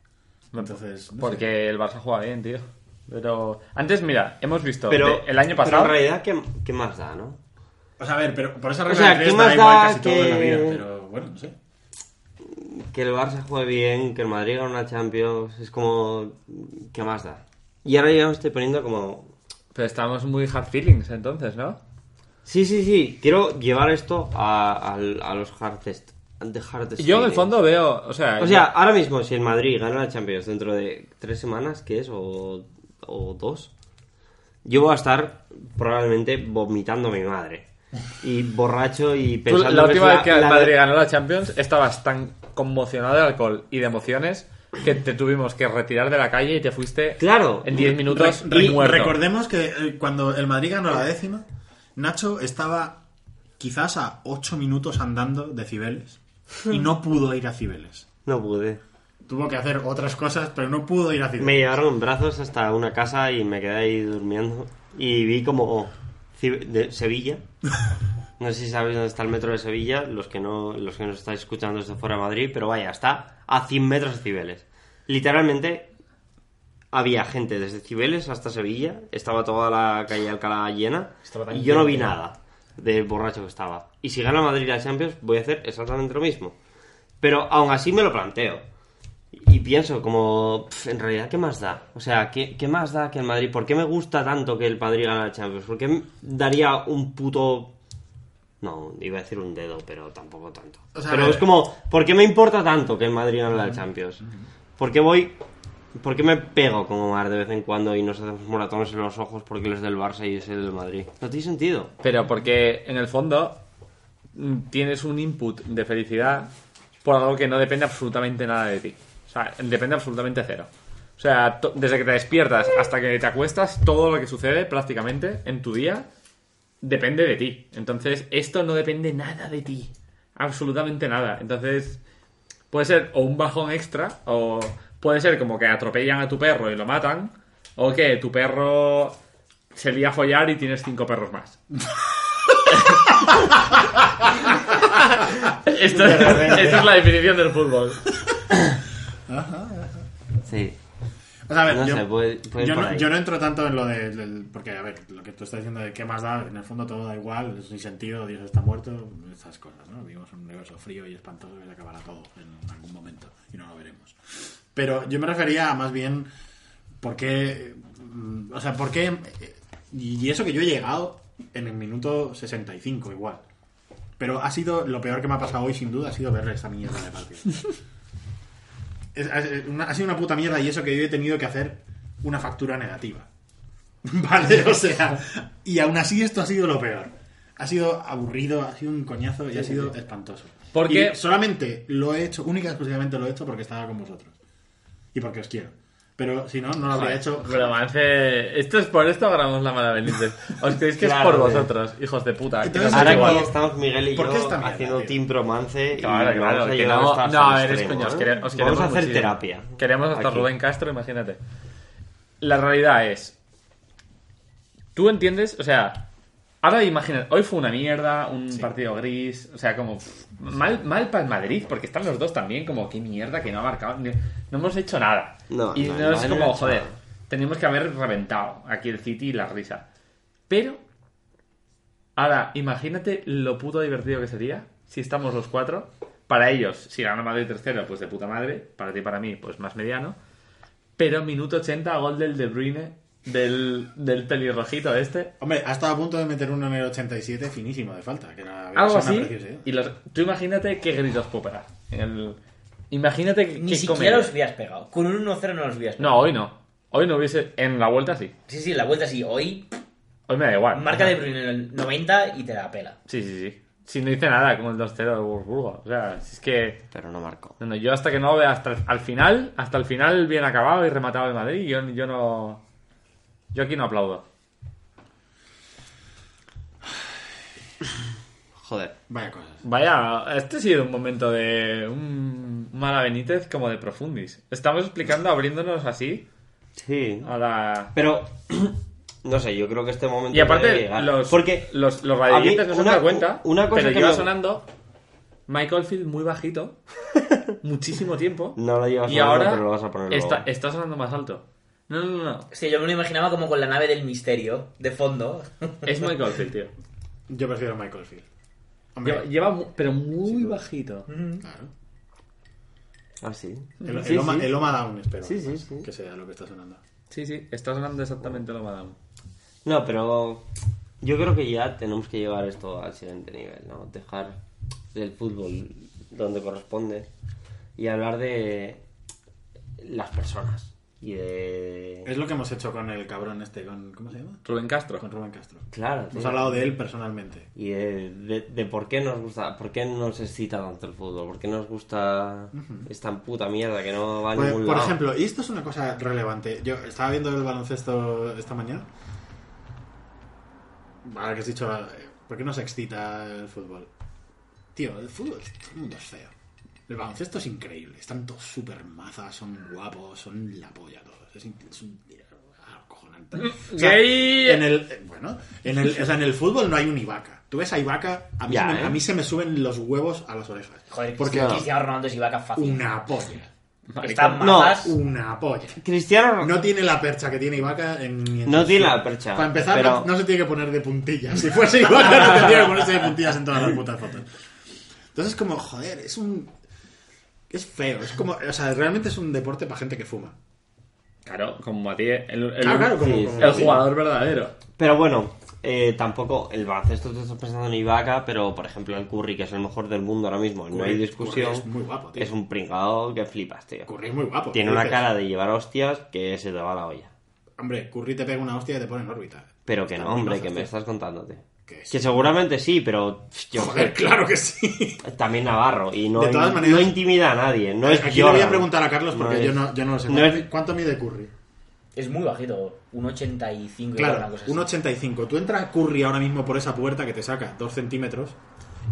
Speaker 1: Entonces, no sé.
Speaker 2: Porque el Barça juega bien, tío. Pero antes, mira, hemos visto
Speaker 4: Pero
Speaker 2: de- el año
Speaker 4: pero
Speaker 2: pasado.
Speaker 4: en realidad, ¿qué, qué más da, no?
Speaker 1: O sea, a ver, pero por esa
Speaker 4: O
Speaker 1: regla
Speaker 4: sea,
Speaker 1: de tres
Speaker 4: ¿qué
Speaker 1: da
Speaker 4: más
Speaker 1: igual
Speaker 4: da
Speaker 1: casi todo en la
Speaker 4: que-
Speaker 1: vida, pero bueno, no sé.
Speaker 4: Que el Barça juegue bien, que el Madrid gane una Champions, es como... ¿Qué más da? Y ahora ya me estoy poniendo como...
Speaker 2: Pero estamos muy hard feelings entonces, ¿no?
Speaker 4: Sí, sí, sí, quiero llevar esto a, al- a los hardest, the hardest
Speaker 2: Yo en el fondo veo, o sea,
Speaker 4: O sea, ahora mismo, si el Madrid gana la Champions dentro de tres semanas, ¿qué es? O, o dos. Yo voy a estar probablemente vomitando a mi madre. Y borracho y
Speaker 2: tú,
Speaker 4: pensando
Speaker 2: la última vez que el
Speaker 4: la-
Speaker 2: Madrid ganó la Champions estabas tan conmocionado de alcohol y de emociones que te tuvimos que retirar de la calle y te fuiste
Speaker 4: Claro.
Speaker 2: en 10 minutos
Speaker 1: Re-
Speaker 2: y muerto.
Speaker 1: recordemos que eh, cuando el Madrid ganó la décima, Nacho estaba quizás a 8 minutos andando de Cibeles y no pudo ir a Cibeles.
Speaker 4: No pude.
Speaker 1: Tuvo que hacer otras cosas, pero no pudo ir a Cibeles.
Speaker 4: Me llevaron en brazos hasta una casa y me quedé ahí durmiendo. Y vi como de Sevilla. No sé si sabéis dónde está el metro de Sevilla, los que no los que nos estáis escuchando desde fuera de Madrid, pero vaya, está a 100 metros de Cibeles. Literalmente había gente desde Cibeles hasta Sevilla, estaba toda la calle Alcalá llena y yo no vi nada de borracho que estaba. Y si gana Madrid la Champions, voy a hacer exactamente lo mismo. Pero aún así me lo planteo. Y pienso como, pf, en realidad, ¿qué más da? O sea, ¿qué, qué más da que el Madrid? ¿Por qué me gusta tanto que el Madrid gane la Champions? ¿Por qué daría un puto... No, iba a decir un dedo, pero tampoco tanto.
Speaker 1: O sea,
Speaker 4: pero es como, ¿por qué me importa tanto que el Madrid gane la Champions? ¿Por qué voy... ¿Por qué me pego como mar de vez en cuando y nos hacemos moratones en los ojos porque él es del Barça y es el del Madrid? No tiene sentido.
Speaker 2: Pero porque en el fondo mm, tienes un input de felicidad por algo que no depende absolutamente nada de ti. O sea, depende absolutamente cero. O sea, desde que te despiertas hasta que te acuestas, todo lo que sucede prácticamente en tu día depende de ti. Entonces, esto no depende nada de ti. Absolutamente nada. Entonces, puede ser o un bajón extra, o puede ser como que atropellan a tu perro y lo matan, o que tu perro se lía a follar y tienes cinco perros más. Esto, esta es la definición del fútbol.
Speaker 4: Sí.
Speaker 1: O sea, a ver,
Speaker 4: No
Speaker 1: yo,
Speaker 4: sé, puede- puede
Speaker 1: yo no, yo no entro tanto en lo de, del- Porque, a ver, lo que tú estás diciendo de qué más da, en el fondo todo da igual, es sin sentido, Dios está muerto, esas cosas, ¿no? Vivimos en un universo frío y espantoso que se acabará todo en algún momento y no lo veremos. Pero yo me refería a más bien por qué... mm, O sea, por qué... Y eso que yo he llegado en el minuto 65 igual. Pero ha sido lo peor que me ha pasado hoy, sin duda, ha sido verle esta mierda de partido. Es- es- una- ha sido una puta mierda y eso que yo he tenido que hacer una factura negativa. ¿Vale? O sea, y aún así esto ha sido lo peor. Ha sido aburrido, ha sido un coñazo y ha sido espantoso.
Speaker 2: Porque-
Speaker 1: Y solamente lo he hecho, única y exclusivamente lo he hecho porque estaba con vosotros. Y porque os quiero. Pero si no, no lo habría hecho.
Speaker 2: Pero esto es por esto grabamos la mala Benítez. ¿Os creéis que
Speaker 4: Claro,
Speaker 2: es por vosotros, hijos de puta?
Speaker 1: Entonces,
Speaker 4: Ahora aquí estamos Miguel y
Speaker 1: ¿Por qué
Speaker 4: yo haciendo
Speaker 1: tío?
Speaker 4: Team Promance y
Speaker 2: Claro,
Speaker 4: vamos
Speaker 2: claro,
Speaker 4: a
Speaker 2: que no, no, a ver, es
Speaker 4: extremo,
Speaker 2: coño, os,
Speaker 4: ¿no?
Speaker 2: quere- os
Speaker 4: Vamos
Speaker 2: queremos
Speaker 4: a hacer
Speaker 2: muchísimo.
Speaker 4: terapia.
Speaker 2: Queremos hasta
Speaker 4: Aquí.
Speaker 2: Rubén Castro, imagínate. La realidad es, tú entiendes, o sea, ahora imagina, hoy fue una mierda, un partido gris, o sea, como pff, mal, mal para el Madrid, porque están los dos también, como qué mierda que no ha marcado, ni- no hemos hecho nada.
Speaker 4: No,
Speaker 2: y
Speaker 4: no,
Speaker 2: no,
Speaker 4: no,
Speaker 2: es
Speaker 4: no
Speaker 2: como, joder,
Speaker 4: nada.
Speaker 2: teníamos que haber reventado aquí el City y la risa. Pero, ahora, imagínate lo puto divertido que sería si estamos los cuatro. Para ellos, si gana Madrid tercero, pues de puta madre. Para ti y para mí, pues más mediano. Pero minuto 80, gol del De Bruyne, del, del pelirrojito este.
Speaker 1: Hombre, ha estado a punto de meter uno en el 87 finísimo de falta. Que era,
Speaker 2: Algo así.
Speaker 1: preciosidad.
Speaker 2: Y los, tú imagínate qué gritos puedo pegar. En el- imagínate que
Speaker 3: Ni siquiera
Speaker 2: comedia.
Speaker 3: los hubieras pegado. Con un 1-0 no los hubieras pegado.
Speaker 2: No, hoy no. Hoy no hubiese. En la vuelta sí.
Speaker 3: Sí, sí, la vuelta sí. Hoy
Speaker 2: Hoy me da igual.
Speaker 3: marca de Bruyne en el 90 y te la pela.
Speaker 2: Sí, sí, sí. Si no hice nada como el 2-0 de Wolfsburgo. O sea, si es que.
Speaker 4: Pero no marcó.
Speaker 2: No, no, yo hasta que no lo vea hasta el, al final, hasta el final bien acabado y rematado de Madrid, yo, yo no. Yo aquí no aplaudo.
Speaker 4: Joder.
Speaker 1: Vaya cosas.
Speaker 2: Vaya, este ha sido un momento de un Mala Benítez como de profundis. Estamos explicando abriéndonos así
Speaker 4: Sí.
Speaker 2: a la.
Speaker 4: Pero, no sé, yo creo que este momento.
Speaker 2: Y aparte, los,
Speaker 4: Porque
Speaker 2: los, los radioyentes no se dado cuenta,
Speaker 4: una cosa
Speaker 2: pero
Speaker 4: que
Speaker 2: lleva
Speaker 4: me-
Speaker 2: sonando Michael Field muy bajito, muchísimo tiempo.
Speaker 4: No lo llevas
Speaker 2: y
Speaker 4: sonando,
Speaker 2: ahora
Speaker 4: pero lo vas a poner
Speaker 2: está,
Speaker 4: luego.
Speaker 2: está sonando más alto. No, no, no.
Speaker 3: Que yo me lo imaginaba como con la nave del misterio de fondo.
Speaker 2: Es Michael Field, tío.
Speaker 1: Yo prefiero Michael Field. Hombre,
Speaker 2: Lleva, pero muy bajito.
Speaker 1: claro.
Speaker 4: Ah, sí.
Speaker 1: El,
Speaker 2: Sí,
Speaker 1: el Oma,
Speaker 2: sí.
Speaker 1: el Oma Down, espero.
Speaker 4: Sí, sí, sí.
Speaker 1: Que sea lo que está sonando.
Speaker 2: Sí, sí, está sonando exactamente lo madame.
Speaker 4: No, pero yo creo que ya tenemos que llevar esto al siguiente nivel, ¿no? Dejar el fútbol donde corresponde y hablar de las personas y de...
Speaker 1: Es lo que hemos hecho con el cabrón este, con, ¿cómo se llama?
Speaker 2: Rubén Castro.
Speaker 1: Con Rubén Castro.
Speaker 4: Claro,
Speaker 1: Hemos
Speaker 4: tío.
Speaker 1: hablado de él personalmente.
Speaker 4: Y de, de- de por qué nos gusta, por qué nos excita tanto el fútbol, por qué nos gusta esta puta mierda que no va a
Speaker 1: Pues,
Speaker 4: ningún
Speaker 1: por
Speaker 4: lado.
Speaker 1: ejemplo, y esto es una cosa relevante. Yo estaba viendo el baloncesto esta mañana. Ahora que has dicho, eh, ¿por qué nos excita el fútbol? Tío, el fútbol, todo el mundo es feo. El baloncesto es increíble. Están todos súper mazas, son guapos, son la polla todos. Es, un acojonante. O sea, en el, eh, bueno, en el, o sea, en el fútbol no hay un Ibaka. Tú ves a Ibaka, a mí,
Speaker 4: Ya,
Speaker 1: se me,
Speaker 4: ¿eh?
Speaker 1: a mí se me suben los huevos a las orejas.
Speaker 3: Joder,
Speaker 1: Porque
Speaker 3: Cristiano Cristiano Ronaldo es Ibaka fácil.
Speaker 1: una polla.
Speaker 3: Están
Speaker 4: No,
Speaker 3: mazas.
Speaker 1: Una polla.
Speaker 4: Cristiano
Speaker 1: No tiene la percha que tiene Ibaka en en
Speaker 4: No tiene la percha,
Speaker 1: Para empezar,
Speaker 4: pero-
Speaker 1: no, no se tiene que poner de puntillas. Si fuese Ibaka, no tendría que ponerse de puntillas en todas las putas fotos. Entonces, como, joder, es un. Es feo. Es como. O sea, realmente es un deporte para gente que fuma.
Speaker 2: Claro, como a ti, el, el,
Speaker 1: Claro, claro, como.
Speaker 4: sí,
Speaker 1: como-
Speaker 2: el jugador verdadero.
Speaker 4: Pero bueno, eh, tampoco el baloncesto te estás pensando en Ibaka, pero por ejemplo el Curry, que es el mejor del mundo ahora mismo, no hay discusión.
Speaker 1: Curry es muy guapo, tío.
Speaker 4: Es un pringado que flipas, tío.
Speaker 1: Curry es muy guapo.
Speaker 4: Tiene
Speaker 1: ¿qué
Speaker 4: una
Speaker 1: dices?
Speaker 4: cara de llevar hostias que se te va la olla.
Speaker 1: Hombre, Curry te pega una hostia y te pone en órbita.
Speaker 4: Pero que
Speaker 1: Está
Speaker 4: no, hombre, que me estás contándote.
Speaker 1: Que
Speaker 4: seguramente sí, pero yo
Speaker 1: Joder, claro que sí.
Speaker 4: también Navarro y no,
Speaker 1: De todas maneras-
Speaker 4: no intimida a nadie. No es
Speaker 1: Aquí le voy a preguntar a Carlos porque
Speaker 4: No
Speaker 1: yo, no, yo no lo sé.
Speaker 4: no
Speaker 1: ¿Cuánto,
Speaker 4: es-
Speaker 1: cuánto mide Curry?
Speaker 3: Es muy bajito. Un 85
Speaker 1: Claro,
Speaker 3: una cosa así.
Speaker 1: un 85. Tú entras a Curry ahora mismo por esa puerta que te saca dos centímetros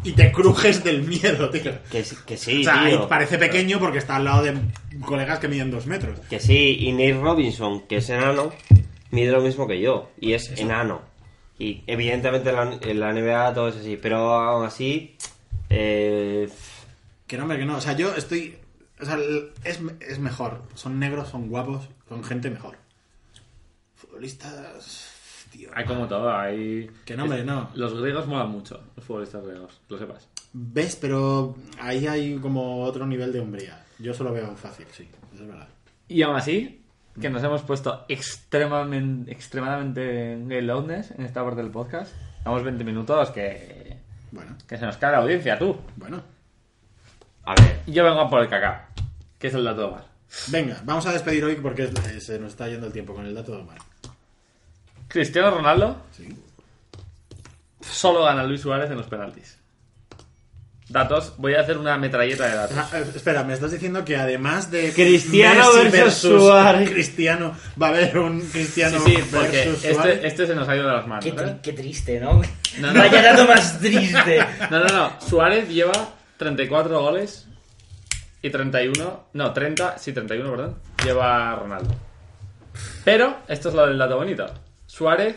Speaker 1: y te crujes del miedo, tío.
Speaker 4: Que, sí- que sí,
Speaker 1: o sea,
Speaker 4: tío.
Speaker 1: parece pequeño porque está al lado de colegas que miden dos metros.
Speaker 4: Que sí, y Nate Robinson, que es enano, mide lo mismo que yo. Y es enano. Y evidentemente en la, en la NBA todo es así. Pero aún así, eh,
Speaker 1: Que no, hombre, que no. O sea, yo estoy. O sea, es, es mejor. Son negros, son guapos, son gente mejor. Futbolistas. Tío.
Speaker 2: Hay como todo, hay...
Speaker 1: Que no, hombre, no.
Speaker 2: Los griegos molan mucho, los futbolistas griegos, lo sepas.
Speaker 1: ¿Ves? Pero ahí hay como otro nivel de hombría. Yo solo veo fácil, sí. Eso es verdad.
Speaker 2: Y aún así, que nos hemos puesto extremadamente, extremadamente en loudness en esta parte del podcast. Damos 20 minutos que,
Speaker 1: Bueno,
Speaker 2: que se nos cae la audiencia, tú.
Speaker 1: bueno.
Speaker 4: a ver,
Speaker 2: Yo vengo a por el cacao, que es el dato de Omar.
Speaker 1: Venga, vamos a despedir hoy porque eh, se nos está yendo el tiempo con el dato de Omar.
Speaker 2: Cristiano Ronaldo
Speaker 1: Sí.
Speaker 2: solo gana Luis Suárez en los penaltis. Datos, voy a hacer una metralleta de datos.
Speaker 1: Ah, eh, espera, me estás diciendo que además de
Speaker 4: Cristiano
Speaker 1: Messi
Speaker 4: versus Suárez.
Speaker 1: Cristiano va a haber un Cristiano
Speaker 2: Sí, sí, porque
Speaker 1: versus Suárez.
Speaker 2: este, este se nos ha ido de las manos.
Speaker 3: Qué,
Speaker 2: ¿eh?
Speaker 3: qué triste, ¿no?
Speaker 2: No, no.
Speaker 3: Vaya dato más triste.
Speaker 2: No, no, no. Suárez lleva 34 goles y 31. No, 30. Sí, 31, perdón. Lleva Ronaldo. Pero, esto es lo del dato bonito. Suárez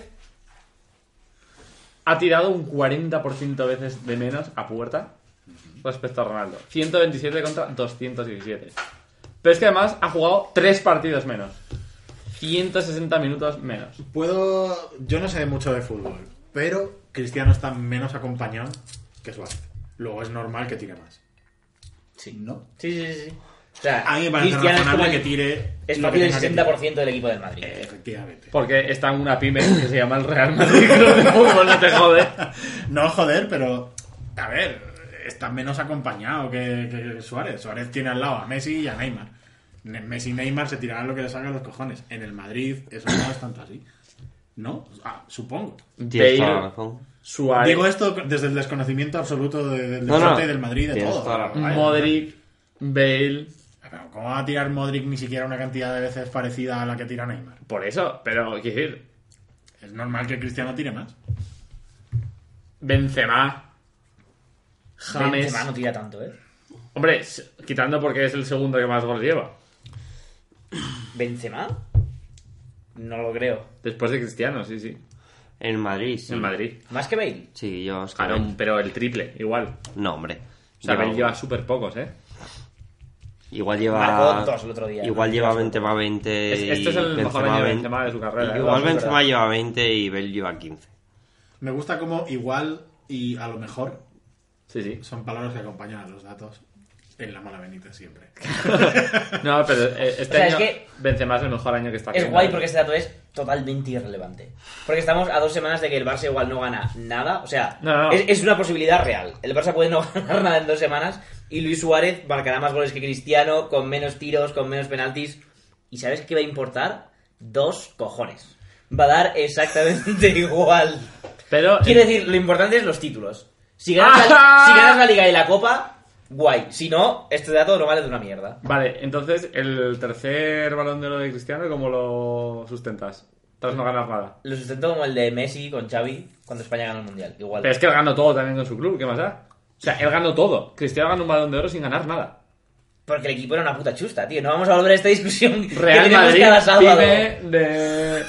Speaker 2: ha tirado un 40% veces de menos a puerta respecto a Ronaldo. 127 contra 217. Pero es que además ha jugado 3 partidos menos. 160 minutos menos.
Speaker 1: Puedo. Yo no sé mucho de fútbol, pero Cristiano está menos acompañado que Suárez. Luego es normal que tire más.
Speaker 3: Sí.
Speaker 1: ¿No?
Speaker 3: Sí, sí, sí. O sea,
Speaker 1: A mí me parece
Speaker 3: Cristiano es el-
Speaker 1: que tire.
Speaker 3: es
Speaker 1: lo que
Speaker 3: el
Speaker 1: tenga que tirar.
Speaker 3: 60% del equipo del Madrid.
Speaker 1: Efectivamente.
Speaker 2: Porque está en una pyme que se llama el Real Madrid Club de Fútbol, no te jode.
Speaker 1: No, joder, pero. A ver, está menos acompañado que, que Suárez. Suárez tiene al lado a Messi y a Neymar. Ne- Messi y Neymar se tirarán lo que les salga a los cojones. En el Madrid eso no es tanto así. ¿No? Ah, supongo.
Speaker 4: tienes toda la
Speaker 2: Bale,
Speaker 4: razón.
Speaker 2: Suárez,
Speaker 1: Digo esto desde el desconocimiento absoluto de- del
Speaker 4: No, no,
Speaker 1: y del Madrid y de
Speaker 4: tienes
Speaker 1: todo.
Speaker 4: toda la razón.
Speaker 1: Vaya.
Speaker 2: Modric, Bale.
Speaker 1: Pero ¿Cómo va a tirar Modric ni siquiera una cantidad de veces parecida a la que tira Neymar?
Speaker 2: Por eso, pero quiero decir,
Speaker 1: Es normal que Cristiano tire más.
Speaker 2: Benzema, James.
Speaker 3: Benzema no tira tanto, ¿eh?
Speaker 2: Hombre, quitando porque es el segundo que más goles lleva.
Speaker 3: ¿Benzema? No lo creo.
Speaker 2: Después de Cristiano, sí, sí.
Speaker 4: En Madrid, sí.
Speaker 2: En Madrid.
Speaker 3: ¿Más que Bale?
Speaker 4: Sí, yo... es que
Speaker 2: Claro,
Speaker 4: Bale-
Speaker 2: pero el triple, igual.
Speaker 4: No, hombre.
Speaker 2: O sea,
Speaker 4: Lleva-
Speaker 2: Bale lleva súper pocos, ¿eh?
Speaker 4: Igual lleva...
Speaker 3: Marcó dos el otro día,
Speaker 4: Igual
Speaker 3: ¿no?
Speaker 4: lleva Benzema 20
Speaker 2: Es-
Speaker 4: y
Speaker 2: este es el mejor año de
Speaker 4: 20.
Speaker 2: Benzema de su carrera. ¿eh?
Speaker 4: Igual Benzema lleva 20 y Bale lleva 15.
Speaker 1: Me gusta como igual y a lo mejor
Speaker 2: Sí, sí.
Speaker 1: son palabras que acompañan a los datos en la mala Benítez siempre.
Speaker 2: No, pero eh, este
Speaker 3: O sea,
Speaker 2: año
Speaker 3: es que-
Speaker 2: Benzema es el mejor año que está
Speaker 3: Es guay porque este dato es totalmente irrelevante. Porque estamos a dos semanas de que el Barça igual no gana nada. O sea,
Speaker 2: No, no, no.
Speaker 3: Es, es una posibilidad real. El Barça puede no ganar nada en dos semanas y Luis Suárez marcará más goles que Cristiano, con menos tiros, con menos penaltis. ¿Y sabes qué va a importar? Dos cojones. Va a dar exactamente igual.
Speaker 2: Pero
Speaker 3: Quiero decir, lo importante es los títulos. Si ganas, la,
Speaker 2: ¡Ah!
Speaker 3: si ganas la Liga y la Copa, guay. Si no, este dato no vale de una mierda.
Speaker 2: Vale, entonces el tercer balón de oro de Cristiano, ¿cómo lo sustentas? Tras no ganar nada.
Speaker 3: Lo sustento como el de Messi con Xavi cuando España gana el Mundial. Igual.
Speaker 2: Pero es que él ganó todo también con su club, ¿qué más da? O sea, él ganó todo. Cristiano ganó un balón de oro sin ganar nada.
Speaker 3: Porque el equipo era una puta chusta, tío. No vamos a volver a esta discusión
Speaker 2: Real
Speaker 3: que tenemos
Speaker 2: Madrid,
Speaker 3: cada sábado.
Speaker 2: pyme de...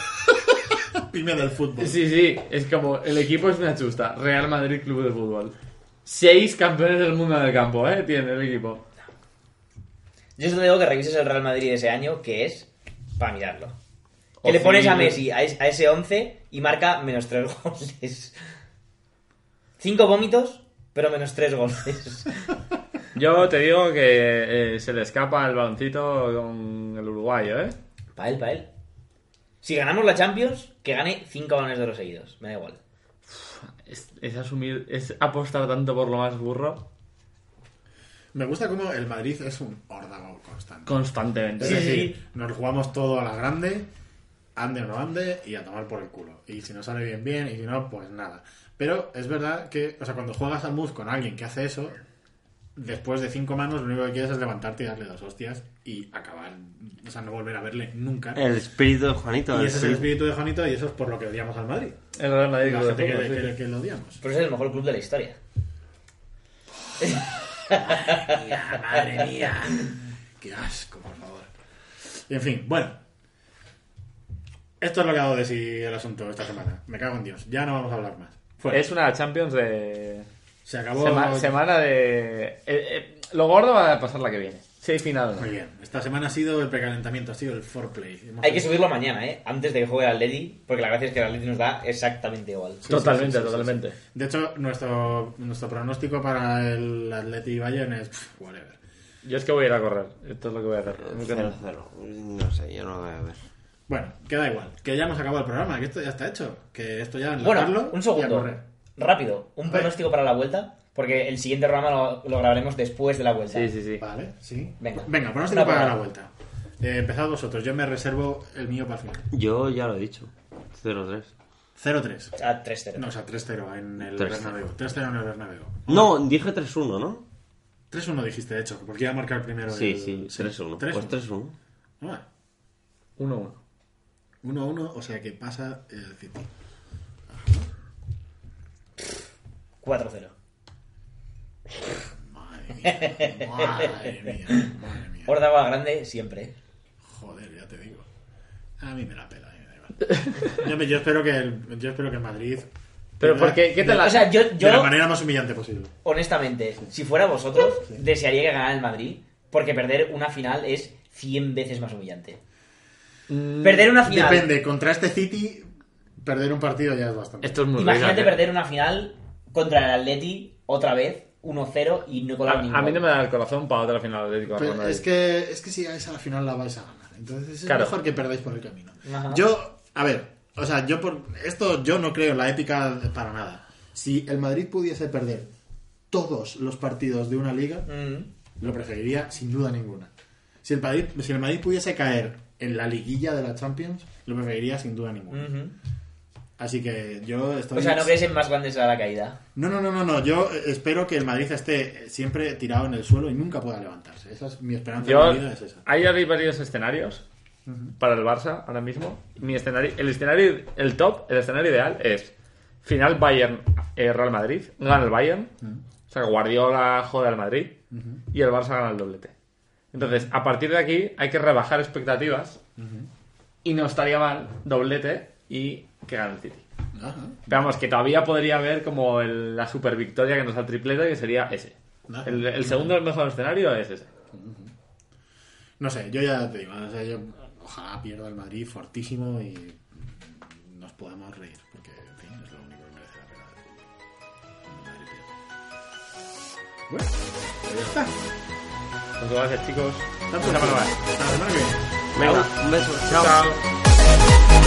Speaker 1: Pyme del fútbol.
Speaker 2: Sí, sí, es como el equipo es una chusta. Real Madrid Club de Fútbol. Seis campeones del mundo en el campo, ¿eh? Tiene el equipo.
Speaker 3: Yo solo digo que revises el Real Madrid de ese año, que es para mirarlo. Que le pones a Messi a, es- a ese 11 y marca menos 3 goles. Cinco vómitos, pero menos 3 goles.
Speaker 2: Yo te digo que eh, se le escapa el baloncito con el uruguayo, ¿eh?
Speaker 3: Pa' él, pa' él. Si ganamos la Champions, que gane 5 balones de oro seguidos. Me da igual.
Speaker 2: Es, es asumir, es apostar tanto por lo más burro
Speaker 1: Me gusta como el Madrid es un órdago constante.
Speaker 2: constantemente.
Speaker 1: Es
Speaker 3: Sí,
Speaker 1: decir,
Speaker 3: sí.
Speaker 1: nos jugamos todo a la grande, ande o no ande, y a tomar por el culo. Y si nos sale bien, bien, y si no, pues nada. Pero es verdad que, o sea, cuando juegas al mus con alguien que hace eso, después de cinco manos, lo único que quieres es levantarte y darle dos hostias y acabar. O sea, no volver a verle nunca.
Speaker 4: El espíritu de Juanito.
Speaker 1: y ese es el
Speaker 4: espíritu-
Speaker 1: de Juanito, y eso es por lo que odiamos al Madrid.
Speaker 2: El Real Madrid
Speaker 1: La gente que, que- que lo odiamos.
Speaker 3: Pero es el mejor club de la historia.
Speaker 1: Madre mía. Qué asco, por favor. Y en fin, bueno. Esto es lo que ha dado de sí el asunto esta semana. Me cago en Dios. Ya no vamos a hablar más. Fuera.
Speaker 2: Es una Champions de...
Speaker 1: Se acabó.
Speaker 2: Sema- semana de... eh, eh, lo gordo va a pasar la que viene. Seis finales.
Speaker 1: Muy bien. Esta semana ha sido el precalentamiento, ha sido el foreplay. Hemos
Speaker 3: Hay que subirlo mañana, ¿eh? Antes de que juegue el Atleti, porque la gracia es que el Atleti nos da exactamente igual.
Speaker 1: Sí,
Speaker 2: totalmente,
Speaker 1: sí, sí, sí,
Speaker 2: totalmente.
Speaker 1: sí. De hecho, nuestro, nuestro pronóstico para el Atleti Bayern es pff, whatever.
Speaker 2: Yo es que voy a ir a correr. Esto es lo que voy a hacer.
Speaker 4: Cero, cero. No sé, yo no lo voy a ver.
Speaker 1: Bueno, queda igual. Que ya hemos acabado el programa, que esto ya está hecho. Que esto ya
Speaker 3: Bueno, un
Speaker 1: y a
Speaker 3: segundo.
Speaker 1: correr.
Speaker 3: Rápido, un pronóstico para la vuelta, porque el siguiente programa lo, lo grabaremos después de la vuelta.
Speaker 2: Sí, sí, sí.
Speaker 1: Vale, sí.
Speaker 3: Venga.
Speaker 1: Venga, pronóstico
Speaker 3: Una
Speaker 1: para la vuelta. Eh, empezad vosotros, yo me reservo el mío para el final.
Speaker 4: Yo ya lo he dicho. 0-3.
Speaker 1: 0-3.
Speaker 3: A 3-0.
Speaker 1: No, o sea, 3-0 en el
Speaker 4: 3-0.
Speaker 1: Bernabéu. 3-0 en el Bernabéu.
Speaker 4: No, dije 3-1, ¿no?
Speaker 1: 3-1 dijiste, de hecho, porque iba a marcar primero
Speaker 4: Sí,
Speaker 1: el...
Speaker 4: sí, 3-1.
Speaker 1: 3-1.
Speaker 4: Pues 3-1.
Speaker 1: Ah,
Speaker 2: 1-1.
Speaker 1: 1-1, o sea que pasa el City.
Speaker 3: 4-0.
Speaker 1: Madre mía, madre mía, madre mía.
Speaker 3: Grande siempre.
Speaker 1: Joder, ya te digo. A mí me la pela, a mí me da igual. Yo, me- yo espero que el, yo espero que Madrid...
Speaker 2: Pero
Speaker 1: pierda
Speaker 2: ¿por qué? ¿Qué te
Speaker 1: de-
Speaker 2: la-
Speaker 3: O sea, yo,
Speaker 1: De
Speaker 3: yo
Speaker 1: la manera más humillante posible.
Speaker 3: honestamente, si fuera vosotros, desearía que ganara el Madrid, porque perder una final es 100 veces más humillante. Perder una final.
Speaker 1: Depende, contra este City, perder un partido ya es bastante.
Speaker 2: Esto es muy
Speaker 3: Imagínate
Speaker 2: ¿eh?
Speaker 3: perder una final contra el Atleti otra vez, 1-0 y no colar
Speaker 2: A,
Speaker 3: ningún
Speaker 2: a mí no me da el corazón para otra final Atlético
Speaker 1: Pero
Speaker 2: Madrid.
Speaker 1: es que, es que si vais a la final la vais a ganar. Entonces es
Speaker 2: Claro.
Speaker 1: mejor que perdáis por el camino.
Speaker 3: Ajá.
Speaker 1: Yo, a ver, o sea, yo por esto yo no creo en la épica para nada. Si el Madrid pudiese perder todos los partidos de una liga,
Speaker 3: Mm.
Speaker 1: lo preferiría sin duda ninguna. Si el Madrid, si el Madrid pudiese caer en la liguilla de la Champions, lo preferiría sin duda ninguna. Así que yo estoy
Speaker 3: O sea, ¿no crees en más grandes a la caída?
Speaker 1: No, no, no, no, no. Yo eh, espero que el Madrid esté siempre tirado en el suelo y nunca pueda levantarse. Esa es mi esperanza
Speaker 2: Yo,
Speaker 1: en la vida, es esa.
Speaker 2: hay hay varios escenarios para el Barça ahora mismo. Mi escenario, el escenario, el top, el escenario ideal es final Bayern eh, Real Madrid, gana el Bayern, o sea Guardiola joda al Madrid y el Barça gana el doblete. Entonces, a partir de aquí hay que rebajar expectativas y no estaría mal doblete y que gane el City.
Speaker 1: Ajá.
Speaker 2: Vamos, que todavía podría haber como el- la super victoria que nos da el triplete, que sería ese.
Speaker 1: Ajá.
Speaker 2: El, el segundo, mejor escenario es ese.
Speaker 1: No sé, yo ya te digo, o sea, yo ojalá pierda el Madrid fortísimo y nos podamos reír, porque en fin, es lo único que merece la pena. Bueno, pues ya está.
Speaker 2: Muchas gracias, chicos.
Speaker 1: Tanto la semana que viene.
Speaker 4: Venga, un beso. Chao.
Speaker 2: Chao.